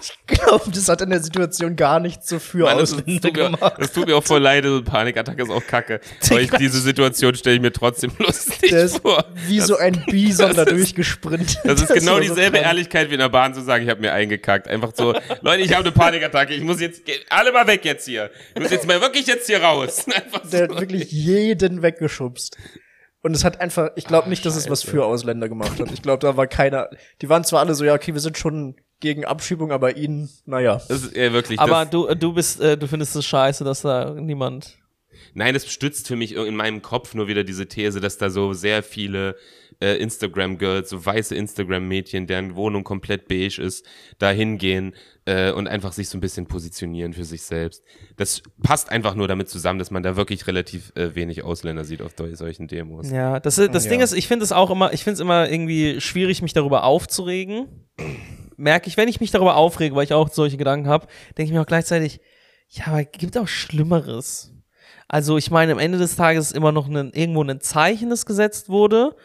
ich glaube, das hat in der Situation gar nichts so für Mann, das, das, Ausländer tut mir, gemacht. das tut mir auch voll leid, so eine Panikattacke ist auch kacke. Aber ich, diese Situation stelle ich mir trotzdem lustig Der ist vor. wie so ein Bison da durchgesprintet. Das ist genau so dieselbe krank. Ehrlichkeit wie in der Bahn zu sagen, ich habe mir eingekackt. Einfach so, Leute, ich habe eine Panikattacke, ich muss jetzt, alle mal weg jetzt hier. Ich muss jetzt mal wirklich jetzt hier raus. Einfach so. Der hat wirklich jeden weggeschubst. Und es hat einfach, ich glaube nicht, dass es was für Ausländer gemacht hat. Ich glaube, da war keiner, die waren zwar alle so, ja, okay, wir sind schon gegen Abschiebung, aber ihnen, naja. Das ist eher wirklich, aber das, du, du bist, äh, du findest es scheiße, dass da niemand. nein, das stützt für mich in meinem Kopf nur wieder diese These, dass da so sehr viele äh, Instagram-Girls, so weiße Instagram-Mädchen, deren Wohnung komplett beige ist, da hingehen äh, und einfach sich so ein bisschen positionieren für sich selbst. Das passt einfach nur damit zusammen, dass man da wirklich relativ äh, wenig Ausländer sieht auf solchen Demos. Ja, das, das Ja. Ding ist, ich finde es auch immer, ich finde es immer irgendwie schwierig, mich darüber aufzuregen. Merke ich, wenn ich mich darüber aufrege, weil ich auch solche Gedanken habe, denke ich mir auch gleichzeitig, ja, aber gibt auch Schlimmeres. Also ich meine, am Ende des Tages ist immer noch ein, irgendwo ein Zeichen, das gesetzt wurde.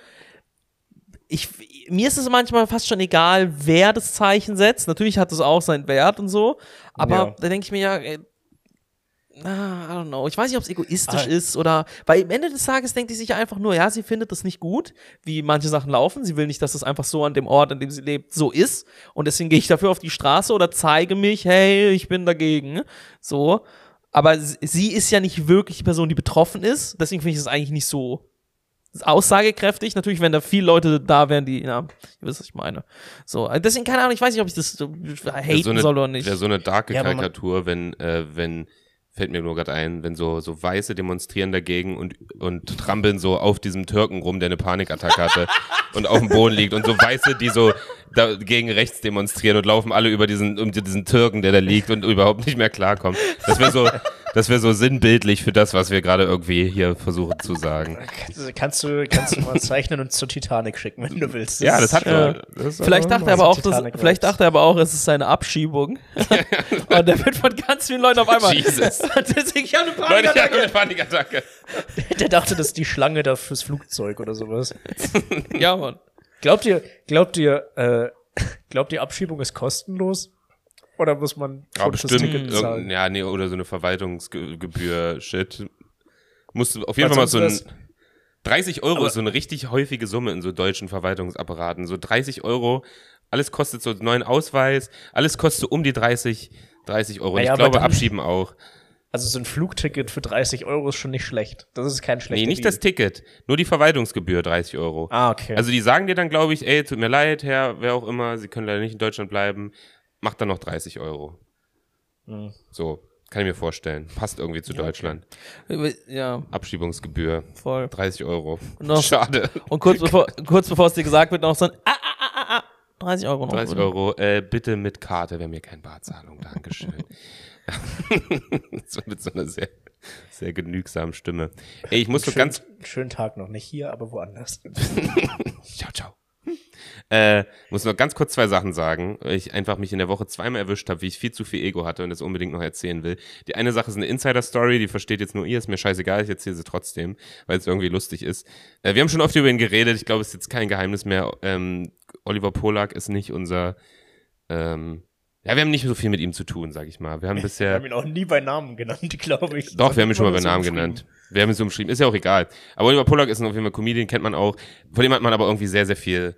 Ich, mir ist es manchmal fast schon egal, wer das Zeichen setzt. Natürlich hat es auch seinen Wert und so. Aber Ja. da denke ich mir ja, ey, Ah, I don't know. Ich weiß nicht, ob es egoistisch Ah. ist oder, weil am Ende des Tages denkt sie sich einfach nur, ja, sie findet das nicht gut, wie manche Sachen laufen. Sie will nicht, dass es einfach so an dem Ort, an dem sie lebt, so ist. Und deswegen gehe ich dafür auf die Straße oder zeige mich, hey, ich bin dagegen. So. Aber sie ist ja nicht wirklich die Person, die betroffen ist. Deswegen finde ich es eigentlich nicht so aussagekräftig. Natürlich, wenn da viele Leute da wären, die, ja, ihr wisst, was ich meine. So. äh, Deswegen, keine Ahnung, ich weiß nicht, ob ich das so haten Wäre so eine, soll oder nicht. Wäre so eine darke Ja, Karikatur, wenn, äh, wenn, fällt mir nur gerade ein, wenn so, so Weiße demonstrieren dagegen und, und trampeln so auf diesem Türken rum, der eine Panikattacke hatte und auf dem Boden liegt und so Weiße, die so dagegen rechts demonstrieren und laufen alle über diesen, um diesen Türken, der da liegt und überhaupt nicht mehr klarkommt. Das wäre so, das wäre so sinnbildlich für das, was wir gerade irgendwie hier versuchen zu sagen. Kannst du, kannst du mal zeichnen und zur Titanic schicken, wenn du willst. Ja, das hat Ja. das hat Vielleicht dachte er aber auch, Titanic vielleicht dachte er aber auch, es ist seine Abschiebung. und der wird von ganz vielen Leuten auf einmal. Jesus. Deswegen, ich habe eine Leute, ich habe Panikattacke. eine Panikattacke. Der dachte, das ist die Schlange da fürs Flugzeug oder sowas. Ja, Mann. Glaubt ihr, glaubt ihr, äh, glaubt ihr, Abschiebung ist kostenlos? Oder muss man Ja, bestimmt. Zahlen? ja, nee, oder so eine Verwaltungsgebühr-Shit. Musst du auf Weil jeden Fall mal so ein. wär's- 30 Euro ist so eine richtig häufige Summe in so deutschen Verwaltungsapparaten. So 30 Euro, alles kostet so einen neuen Ausweis, alles kostet um die 30, 30 Euro. Naja, ich glaube, dann- abschieben auch. Also so ein Flugticket für 30 Euro ist schon nicht schlecht. Das ist kein schlechter Nee, nicht Deal. das Ticket, nur die Verwaltungsgebühr 30 Euro. Ah, okay. Also die sagen dir dann, glaube ich, ey, tut mir leid, Herr, wer auch immer, Sie können leider nicht in Deutschland bleiben, macht dann noch 30 Euro. Hm. So, kann ich mir vorstellen. Passt irgendwie zu Deutschland. Ja, Abschiebungsgebühr. voll. 30 Euro. Noch- Schade. Und kurz bevor, kurz bevor es dir gesagt wird, noch so ein ah, ah, ah, ah, ah, 30 Euro noch. 30 Euro. Äh, bitte mit Karte, wäre mir kein Barzahlung. Dankeschön. so mit so einer sehr, sehr genügsamen Stimme. Ey, ich muss so Schön, ganz. schönen Tag noch. Nicht hier, aber woanders. Ciao, ciao. Äh, muss noch ganz kurz zwei Sachen sagen, weil ich einfach mich in der Woche zweimal erwischt habe, wie ich viel zu viel Ego hatte und das unbedingt noch erzählen will. Die eine Sache ist eine Insider-Story, die versteht jetzt nur ihr, ist mir scheißegal, ich erzähle sie trotzdem, weil es irgendwie lustig ist. Äh, wir haben schon oft über ihn geredet, ich glaube, es ist jetzt kein Geheimnis mehr. Ähm, Oliver Polak ist nicht unser, ähm, ja, wir haben nicht so viel mit ihm zu tun, sag ich mal. Wir haben Wir bisher. haben ihn auch nie bei Namen genannt, glaube ich. Doch, wir haben ihn schon mal bei Namen genannt. Wir haben so umschrieben. Ist ja auch egal. Aber Oliver Polak ist auf jeden Fall Comedian, kennt man auch. Von dem hat man aber irgendwie sehr, sehr viel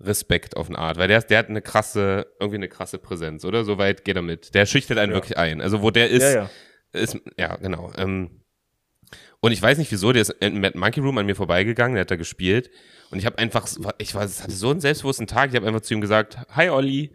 Respekt auf eine Art, weil der, der hat eine krasse, irgendwie eine krasse Präsenz, oder? Soweit geht er mit. Der schüchtert einen Ja. wirklich ein. Also wo der ist, Ja, ja. ist, ja, genau. Ähm, und ich weiß nicht wieso, der ist im Mad Monkey Room an mir vorbeigegangen, der hat da gespielt. Und ich habe einfach, so- ich war, hatte so einen selbstbewussten Tag, ich habe einfach zu ihm gesagt, hi Olli.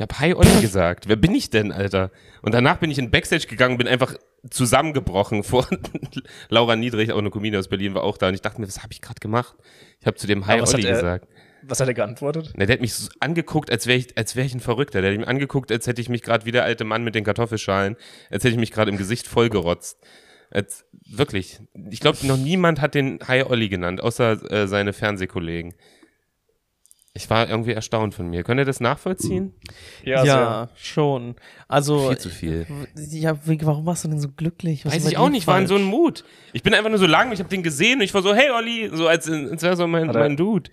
Ich hab Hi Olli gesagt. Wer bin ich denn, Alter? Und danach bin ich in Backstage gegangen, bin einfach zusammengebrochen vor Laura Niedrich, auch eine Comedian aus Berlin, war auch da. Und ich dachte mir, was habe ich gerade gemacht? Ich habe zu dem Hi Olli er- gesagt. Was hat er geantwortet? Na, der hat mich so angeguckt, als wäre ich, als wäre ich ein Verrückter. Der hat mich angeguckt, als hätte ich mich gerade wie der alte Mann mit den Kartoffelschalen, als hätte ich mich gerade im Gesicht vollgerotzt. Als, wirklich. Ich glaube, noch niemand hat den Hi Olli genannt, außer äh, seine Fernsehkollegen. Ich war irgendwie erstaunt von mir. Könnt ihr das nachvollziehen? Ja, schon. Also, Viel zu viel. ja, warum warst du denn so glücklich? Was Weiß ich auch nicht, war in so falsch? einem Mut. Ich bin einfach nur so lang, ich habe den gesehen und ich war so, hey Olli, so als, als wäre so mein, Hat er- mein Dude.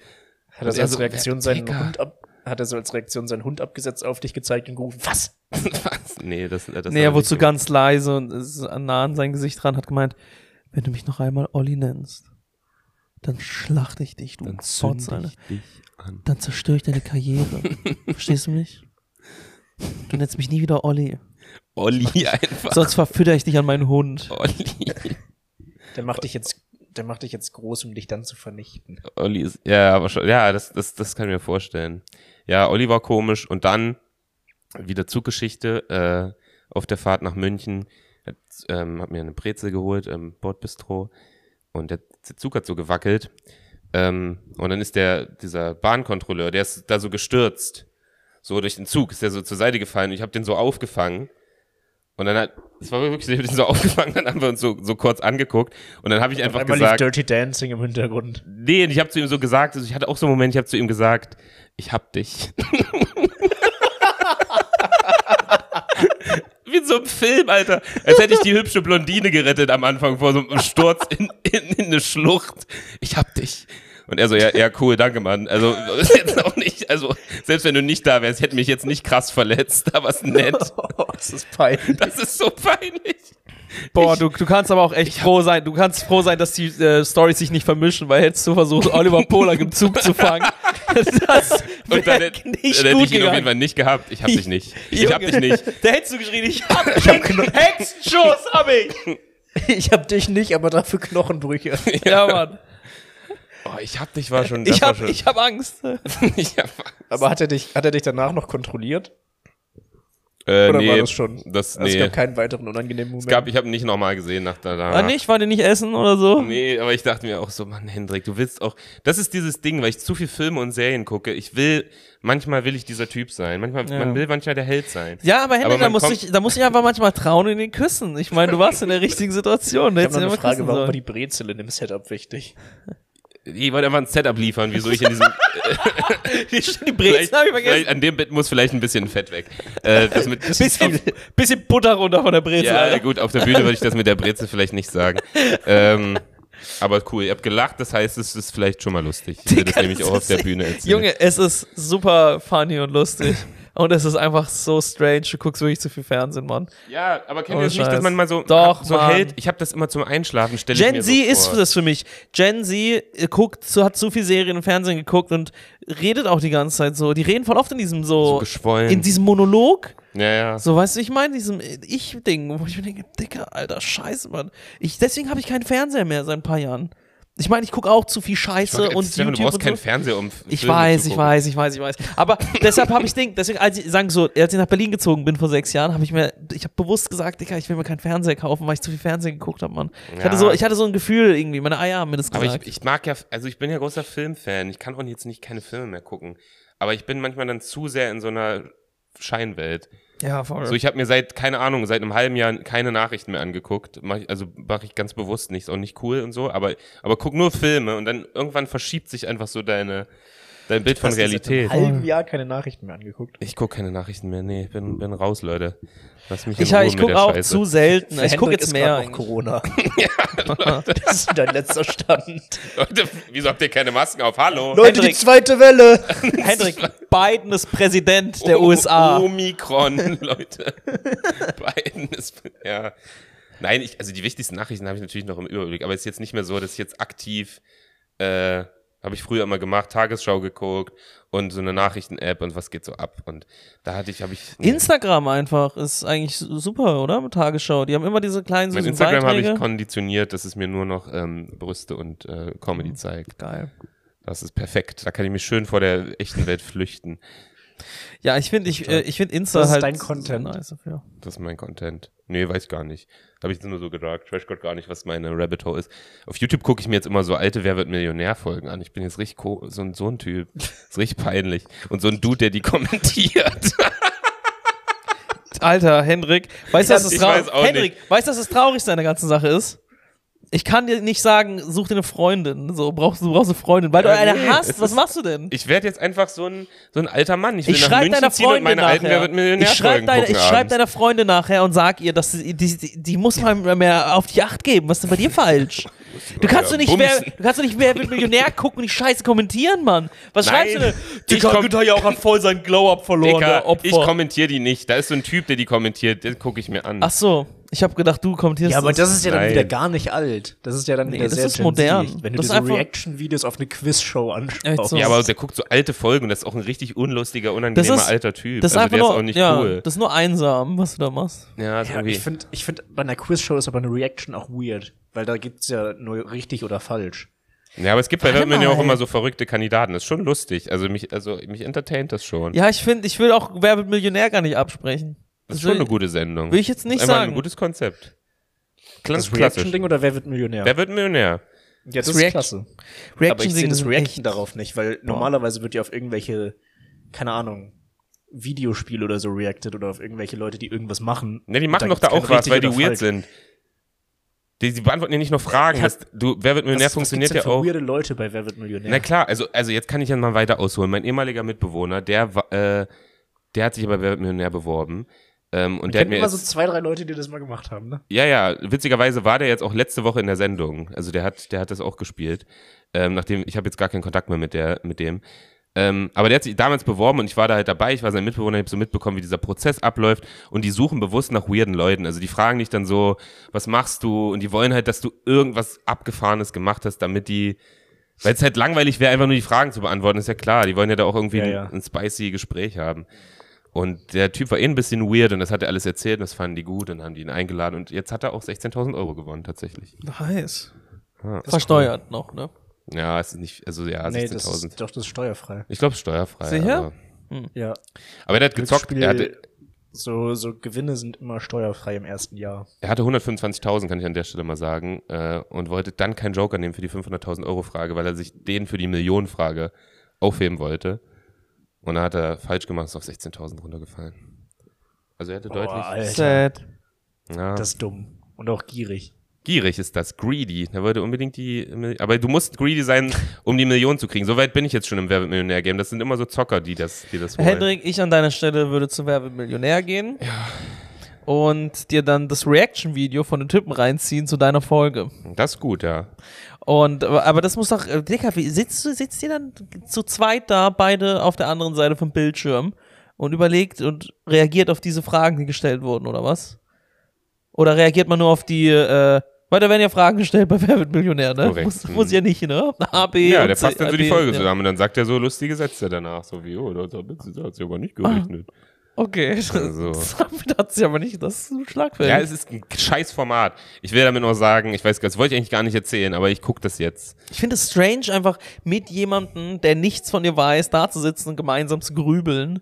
Hat er so als so, Reaktion seinen Digga. Hund ab, hat er so als Reaktion seinen Hund abgesetzt auf dich gezeigt und gerufen, was? Was? Nee, das, das Nee, er wurde so gemacht. ganz leise und ist nah an sein Gesicht dran, hat gemeint, wenn du mich noch einmal Olli nennst, dann schlachte ich dich, du Dann zünde Alter. ich dich an. Dann zerstöre ich deine Karriere. Verstehst du mich? Du nennst mich nie wieder Olli. Olli einfach. Sonst verfütter ich dich an meinen Hund. Olli. Der macht dich jetzt, der macht dich jetzt groß, um dich dann zu vernichten. Olli ist, ja, aber schon, ja, das, das, das kann ich mir vorstellen. Ja, Olli war komisch und dann wieder Zuggeschichte, äh, auf der Fahrt nach München, hat, ähm, hat mir eine Brezel geholt im Bordbistro und der, der Zug hat so gewackelt ähm, und dann ist der, dieser Bahnkontrolleur, der ist da so gestürzt, so durch den Zug, ist der so zur Seite gefallen und ich habe den so aufgefangen und dann hat, es war wirklich, ich hab den so aufgefangen, dann haben wir uns so, so kurz angeguckt und dann habe ich einfach Einmal gesagt, lief Dirty Dancing im Hintergrund. Nee, und ich habe zu ihm so gesagt, also ich hatte auch so einen Moment, ich habe zu ihm gesagt, ich hab dich. Wie in so einem Film, Alter. Als hätte ich die hübsche Blondine gerettet am Anfang vor so einem Sturz in, in, in eine Schlucht. Ich hab dich. Und er so, ja, ja, cool, danke, Mann. Also, ist jetzt auch nicht, also, selbst wenn du nicht da wärst, hätte mich jetzt nicht krass verletzt, aber ist nett. Oh, das ist peinlich. Das ist so peinlich. Boah, du, du kannst aber auch echt froh sein. Du kannst froh sein, dass die äh, Storys sich nicht vermischen, weil hättest du versucht, Oliver Polak im Zug zu fangen. Das Und dann, wär hätte- nicht dann hätte gut ich ihn auf jeden gegangen. Fall nicht gehabt. Ich hab dich nicht. Ich hab Junge, dich nicht. Da hättest du geschrien, ich hab, ich hab Hexenschuss hab ich. Ich hab dich nicht, aber dafür Knochenbrüche. Ja, Mann. Oh, ich hab dich war schon. Ich war hab, schon, ich hab Angst. ich hab, Aber hat er dich, hat er dich danach noch kontrolliert? äh, Oder nee, war das schon? Das, Also es nee. gab keinen weiteren unangenehmen Moment. es gab, ich habe nicht nochmal gesehen nach da. Ah, nicht? War die nicht essen oder so? Nee, aber ich dachte mir auch so, Mann, Hendrik, du willst auch. Das ist dieses Ding, weil ich zu viel Filme und Serien gucke. Ich will, manchmal will ich dieser Typ sein. Manchmal, Ja. man will manchmal der Held sein. Ja, aber Henry, Aber da muss ich, da muss ich einfach manchmal trauen in den Küssen. Ich meine, du warst in der richtigen Situation. Ich habe eine Frage, warum war die Brezel in dem Setup wichtig? Ich wollte einfach ein Setup liefern, wieso ich in diesem. Die, Brezen habe ich vergessen. an dem Bett muss vielleicht ein bisschen Fett weg. Äh, Bisschen, bisschen Butter runter von der Brezel. Ja, Alter. gut, auf der Bühne würde ich das mit der Brezel vielleicht nicht sagen. Ähm, aber cool, ihr habt gelacht, das heißt, es ist vielleicht schon mal lustig. Ich will das nämlich auch auf der Bühne erzählen. Junge, es ist super funny und lustig. Und es ist einfach so strange. Du guckst wirklich zu viel Fernsehen, Mann. Ja, aber kennt ihr das nicht, dass man mal so, Doch, so Mann. hält? Ich habe das immer zum Einschlafen, stelle Gen Z so ist das für mich. Gen Z äh, guckt, so, hat so viel Serien und Fernsehen geguckt und redet auch die ganze Zeit so. Die reden voll oft in diesem so so, geschwollen. in diesem Monolog. ja, ja. So, weißt du, ich meine, diesem Ich-Ding, wo ich mir denke, Dicker, alter Scheiße, Mann. Ich, deswegen habe ich keinen Fernseher mehr seit ein paar Jahren. Ich meine, ich gucke auch zu viel Scheiße und Stefan, du YouTube brauchst und keinen so. Fernseher, um Ich Filme weiß, ich weiß, ich weiß, ich weiß. Aber deshalb habe ich Ding, deswegen, als ich sagen so, als ich nach Berlin gezogen bin vor sechs Jahren, habe ich mir, ich habe bewusst gesagt, Digga, ich will mir keinen Fernseher kaufen, weil ich zu viel Fernsehen geguckt habe, Mann. Ich Ja. hatte so, ich hatte so ein Gefühl irgendwie, meine Eier haben mir das Aber gesagt. ich, ich mag ja, also ich bin ja großer Filmfan. Ich kann auch jetzt nicht keine Filme mehr gucken. Aber ich bin manchmal dann zu sehr in so einer Scheinwelt. Ja, voll. So, ich habe mir seit, keine Ahnung, seit einem halben Jahr keine Nachrichten mehr angeguckt. Mach ich, also mache ich ganz bewusst nicht, ist auch nicht cool und so, aber, aber guck nur Filme und dann irgendwann verschiebt sich einfach so deine, dein Bild von Realität. einem halben Jahr keine Nachrichten mehr angeguckt. Ich guck keine Nachrichten mehr, nee, bin, bin raus, Leute. Lass mich ich in Ruhe ich gucke auch Scheiße. zu selten. Ich gucke jetzt mehr. eigentlich. Corona. das ist dein letzter Stand. Leute, wieso habt ihr keine Masken auf? Hallo? Leute, die Hendrik. zweite Welle. Hendrik, Biden ist Präsident der O- USA. Omikron, Leute. Biden ist, ja. Nein, ich, also die wichtigsten Nachrichten habe ich natürlich noch im Überblick, aber es ist jetzt nicht mehr so, dass ich jetzt aktiv, äh, habe ich früher immer gemacht, Tagesschau geguckt und so eine Nachrichten-App und was geht so ab. Und da hatte ich, habe ich. Instagram einfach ist eigentlich super, oder? Mit Tagesschau. Die haben immer diese kleinen mein süßen Instagram habe ich konditioniert, dass es mir nur noch ähm, Brüste und äh, Comedy zeigt. Geil. Das ist perfekt. Da kann ich mich schön vor der echten Welt flüchten. Ja, ich finde, ich, äh, ich finde Insta Das ist halt dein Content. nice dafür. Das ist mein Content. Nee, weiß ich gar nicht. Habe ich nur so gesagt. Ich weiß Gott gar nicht, was meine Rabbit Hole ist. Auf YouTube gucke ich mir jetzt immer so alte Wer wird Millionär-Folgen an. Ich bin jetzt richtig so ein, so ein Typ. ist richtig peinlich. Und so ein Dude, der die kommentiert. Alter, Hendrik, weißt du, dass es traurig weiß auch Hendrik, weißt du, dass das Traurigste an der ganzen Sache ist? Ich kann dir nicht sagen, such dir eine Freundin. So, brauchst, du brauchst eine Freundin. Weil Ja, du eine nee, hast, was ist- machst du denn? Ich werde jetzt einfach so ein, so ein alter Mann. Ich will Ich nach München deiner ziehen und Freundin meine alten Wer wird nachher. Ich schreibe ich gucken schreib deiner Freundin nachher und sag ihr, dass sie, die, die, die muss mal mehr auf die Acht geben. Was ist denn bei dir falsch? Du kannst Ja, doch nicht, wer, bumsen. du kannst doch nicht, wer wird Millionär gucken und die Scheiße kommentieren, Mann. Was Nein, schreibst du denn? ich Dicker komm- Günther Jauch hat voll seinen Glow-Up verloren, Dicker, ich kommentiere die nicht. Da ist so ein Typ, der die kommentiert. Den gucke ich mir an. Ach so, ich habe gedacht, du kommentierst Ja, aber das ist ja dann Nein. wieder gar nicht alt. Das ist ja dann Nee, wieder das sehr ist modern. Wenn du Das so Reaction-Videos auf eine Quiz-Show anschaust. So. Ja, aber der guckt so alte Folgen und das ist auch ein richtig unlustiger, Das unangenehmer ist- alter Typ. Das ist also der nur, ist auch nicht ja, cool. das ist nur einsam, was du da machst. Ja, Ja, ich finde, ich find, bei einer Quiz-Show ist aber eine Reaction auch weird. Weil da gibt's ja nur richtig oder falsch. ja, aber es gibt bei Werbung ja auch immer so verrückte Kandidaten. Das ist schon lustig. Also mich, also mich entertaint das schon. Ja, ich finde, ich will auch Wer wird Millionär gar nicht absprechen. Das ist will, schon eine gute Sendung. will ich jetzt nicht Einfach sagen. ein gutes Konzept. Das Ganz klassisch. Reaction-Ding oder wer wird Millionär? Wer wird Millionär? ja, das das ist klasse. Aber ich Reaction sehe das Reaction echt- darauf nicht, weil normalerweise wird ja auf irgendwelche, keine Ahnung, Videospiele oder so reacted oder auf irgendwelche Leute, die irgendwas machen. Ne, die machen doch da auch was, weil die weird falsch. sind. Die, die beantworten ja nicht nur Fragen. Ja, Das, du, Wer wird Millionär Was- was funktioniert gibt's ja auch. weirde Leute bei Wer wird Millionär? Na klar, also, also jetzt kann ich ja mal weiter ausholen. Mein ehemaliger Mitbewohner, der, äh, der hat sich aber Wer wird Millionär beworben. Ähm, und Ich der hat kenne mir immer so zwei, drei Leute, die das mal gemacht haben, ne? ja, ja, witzigerweise war der jetzt auch letzte Woche in der Sendung. Also der hat, der hat das auch gespielt. Ähm, nachdem, ich habe jetzt gar keinen Kontakt mehr mit der, mit dem. Ähm, aber der hat sich damals beworben und ich war da halt dabei, ich war sein Mitbewohner, ich habe so mitbekommen, wie dieser Prozess abläuft und die suchen bewusst nach weirden Leuten. Also die fragen dich dann so, was machst du? Und die wollen halt, dass du irgendwas Abgefahrenes gemacht hast, damit die, weil es halt langweilig wäre, einfach nur die Fragen zu beantworten, ist ja klar. Die wollen ja da auch irgendwie Ja, ein, ja. ein spicy Gespräch haben. Und der Typ war eh ein bisschen weird und das hat er alles erzählt und das fanden die gut und haben die ihn eingeladen und jetzt hat er auch 16.000 Euro gewonnen, tatsächlich. Nice. Ja. Versteuert noch, ne? Ja, es ist nicht, also ja, nee, das 16.000. ist doch das ist steuerfrei. Ich glaube, steuerfrei. Sicher? Aber, Ja. aber der hat gezockt. Er hatte, so, so Gewinne sind immer steuerfrei im ersten Jahr. er hatte 125.000, kann ich an der Stelle mal sagen, äh, und wollte dann keinen Joker nehmen für die 500.000 Euro Frage, weil er sich den für die Millionenfrage aufheben wollte. Und dann hat er falsch gemacht, ist auf 16.000 runtergefallen. Also er hätte deutlich. Alter, Sad. Ja. das ist dumm. Und auch gierig. Gierig ist das, greedy. Er wollte unbedingt die, aber du musst greedy sein, um die Million zu kriegen. So weit bin ich jetzt schon im Werbemillionär-Game. Das sind immer so Zocker, die das, die das wollen. Hendrik, ich an deiner Stelle würde zu Wer wird Millionär gehen. Und dir dann das Reaction-Video von den Typen reinziehen zu deiner Folge. Das ist gut, ja. Und, aber das muss doch, äh, Dicker, wie sitzt du, sitzt ihr dann zu zweit da, beide auf der anderen Seite vom Bildschirm und überlegt und reagiert auf diese Fragen, die gestellt wurden, oder was? Oder reagiert man nur auf die, äh, weil da werden ja Fragen gestellt bei Wer wird Millionär, ne? Korrekt. Muss, muss ja nicht, ne? A, B Ja, der passt dann so die Folge zusammen und dann sagt er so lustige Sätze danach. So wie, oh, das hat sich aber nicht gerechnet. Okay, Also. damit hat sie aber nicht das Schlagfeld. Ja, es ist ein scheiß Format. Ich will damit nur sagen, ich weiß, das wollte ich eigentlich gar nicht erzählen, aber ich gucke das jetzt. Ich finde es strange, einfach mit jemandem, der nichts von dir weiß, da zu sitzen und gemeinsam zu grübeln.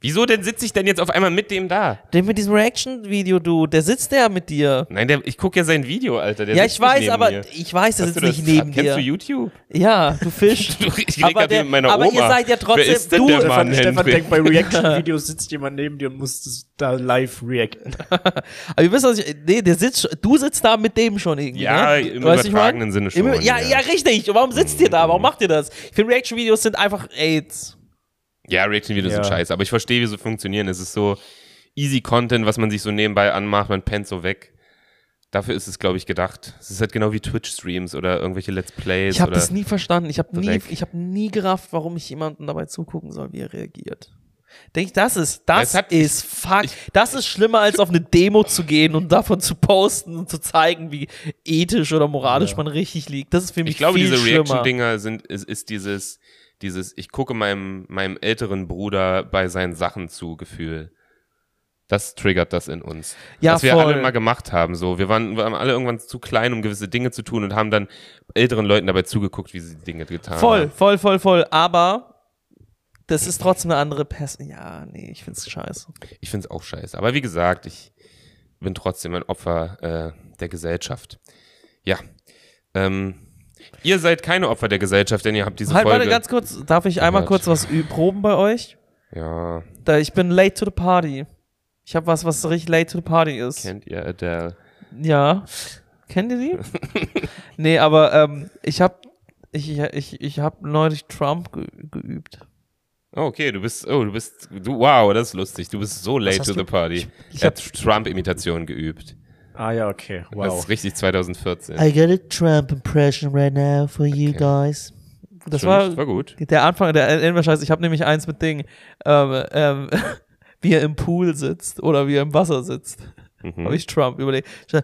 Wieso denn sitze ich denn jetzt auf einmal mit dem da? Der mit diesem Reaction-Video, du, der sitzt ja mit dir. Nein, der, ich gucke ja sein Video, Alter. Der ja, ich weiß, aber mir. ich weiß, der Hast sitzt du nicht neben Kennst dir. du YouTube? Ja, du Fisch. Ich rede aber der, mit aber ihr seid ja trotzdem, Wer ist denn du, der Stefan, Mann, Stefan Hendrik? denkt, bei Reaction-Videos sitzt jemand neben dir und muss da live reacten. aber ihr wisst, was ich, nee, der sitzt, du sitzt da mit dem schon irgendwie, Ja, ne? im Weißt du, ich übertragenen? Sinne schon, Im, ja, ja. ja, richtig. Und warum sitzt ihr da? Warum macht ihr das? Ich finde, Reaction-Videos sind einfach AIDS. Ja, Reaction-Videos Ja. sind scheiße, aber ich verstehe, wie sie funktionieren. Es ist so easy Content, was man sich so nebenbei anmacht, man pennt so weg. Dafür ist es, glaube ich, gedacht. Es ist halt genau wie Twitch-Streams oder irgendwelche Let's Plays. Ich habe das nie verstanden. Ich habe nie, ich habe nie gerafft, warum ich jemandem dabei zugucken soll, wie er reagiert. Denke ich, das ist, das hat- ist fuck. das ist schlimmer als auf eine Demo zu gehen und davon zu posten und zu zeigen, wie ethisch oder moralisch man richtig liegt. Das ist für mich Ich glaube, viel diese schlimmer. Reaction-Dinger sind, ist, ist dieses, dieses, ich gucke meinem, meinem älteren Bruder bei seinen Sachen zu Gefühl. Das triggert das in uns. Ja, Was wir voll. alle mal gemacht haben. So, wir waren, wir waren alle irgendwann zu klein, um gewisse Dinge zu tun und haben dann älteren Leuten dabei zugeguckt, wie sie die Dinge getan Voll, haben. voll, voll, voll. Aber das ist trotzdem eine andere Person. Ja, nee, ich find's scheiße. Ich finde es auch scheiße. Aber wie gesagt, ich bin trotzdem ein Opfer äh, der Gesellschaft. Ja. Ähm, ihr seid keine Opfer der Gesellschaft, denn ihr habt diese Halt, Folge. warte, ganz kurz, darf ich einmal kurz was proben bei euch? ja, Da, ich bin late to the party. Ich habe was, was richtig late to the party ist. kennt ihr Adele? Ja. Kennt ihr die? nee, aber ähm, ich habe ich, ich, ich hab neulich Trump ge geübt. Oh, okay, du bist, oh, du bist, du, wow, das ist lustig. Du bist so late to the party. ich er hat Trump-Imitation geübt. Ah ja, okay. Das Wow. ist richtig 2014. I got a Trump impression right now for you Okay. guys. Das war war gut. der Anfang, der Endverscheiß. Ich habe nämlich eins mit Ding, ähm, ähm, wie er im Pool sitzt oder wie er im Wasser sitzt. Mhm. Habe ich Trump überlegt. Ich-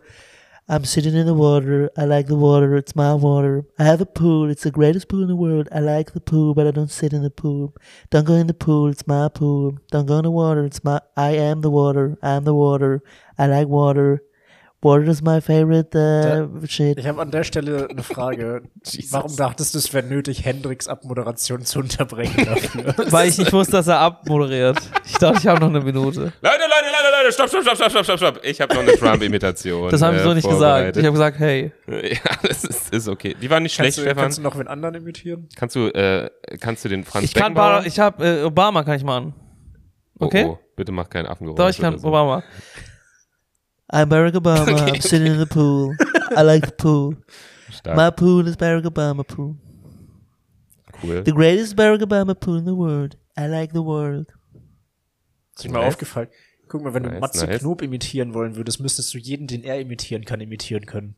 I'm sitting in the water. I like the water. It's my water. I have a pool. It's the greatest pool in the world. I like the pool, but I don't sit in the pool. Don't go in the pool. It's my pool. Don't go in the water. It's my. I am the water. I'm the water. I like water. Water is my favorite uh, shit. Ich habe an der Stelle eine Frage. Warum dachtest du, es wäre nötig, Hendricks Abmoderation zu unterbrechen dafür? Weil ich nicht wusste, dass er abmoderiert. Ich dachte, ich habe noch eine Minute. Leute, Leute, Leute, Leute, stopp, stopp, stopp, stopp, stopp, stopp, stopp. Ich habe noch eine Trump-Imitation. Das haben sie äh, so nicht gesagt. Ich habe gesagt, hey. Ja, das ist, ist okay. Die waren nicht schlecht, kannst, du, Stefan. kannst du noch wen anderen imitieren? Kannst du, äh, kannst du den Franz Ich kann? Bar, ich habe äh, Obama kann ich machen. Okay? Oh, oh, bitte mach keinen Affengeräusch. Doch, ich kann so. Obama. I'm Barack Obama. I'm sitting in the pool. I like the pool. Stark, My pool is Barack Obama pool. cool. The greatest Barack Obama pool in the world. I like the world. Ist dir mal Nice. aufgefallen? Guck mal, wenn du Nice, Matze nice. Knob imitieren wollen würdest, müsstest du jeden, den er imitieren kann, imitieren können.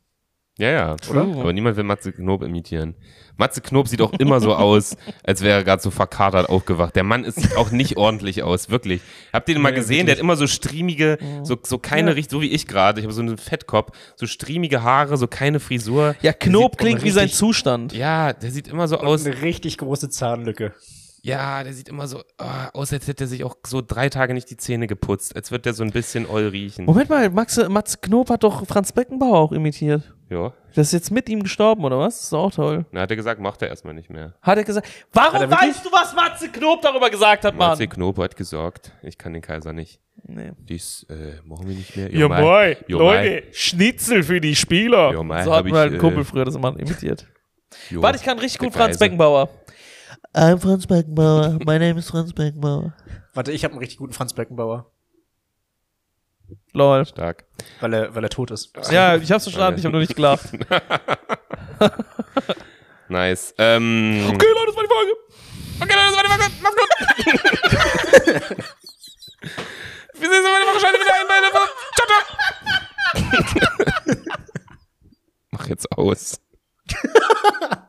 Ja, ja. True. Aber niemand will Matze Knob imitieren. Matze Knob sieht auch immer so aus, als wäre er gerade so verkatert aufgewacht. Der Mann ist, sieht auch nicht ordentlich aus, wirklich. Habt ihr den mal Nee, gesehen? Der hat immer so striemige, so, so keine Ja. Richtung, so wie ich gerade. Ich habe so einen Fettkopf, so striemige Haare, so keine Frisur. Ja, Knob klingt aber wie sein richtig- Zustand. Ja, der sieht immer so Und aus. eine richtig große Zahnlücke. Ja, der sieht immer so ah, aus, als hätte er sich auch so drei Tage nicht die Zähne geputzt. Als würde der so ein bisschen oll riechen. Moment mal, Max, Matze Knob hat doch Franz Beckenbauer auch imitiert. Ja. Das ist jetzt mit ihm gestorben, oder was? Das ist auch toll. Na, hat er gesagt, macht er erstmal nicht mehr. Hat er gesagt. Warum er weißt du, was Matze Knob darüber gesagt hat, Mann? Matze Knob hat gesorgt, ich kann den Kaiser nicht. Nee. Dies äh, machen wir nicht mehr. Ja, Mai. moi, Ja, Leute, Schnitzel für die Spieler. Ja, Mai so hat ich, mal ein äh, Kumpel früher das immer imitiert. Jo. Warte, ich kann richtig gut Franz. Beckenbauer. I'm Franz Beckenbauer. My name is Franz Beckenbauer. Warte, ich habe einen richtig guten Franz Beckenbauer, Lol. Stark. weil er, weil er tot ist. Ja, ich hab's verstanden, ich habe nur nicht gelacht. Nice. Ähm, Okay, Leute, das war die Folge. Okay, Leute, das war die Folge. Macht's gut. Wir sehen uns mal die Woche wieder ein bei der Ciao, ciao. Mach jetzt aus.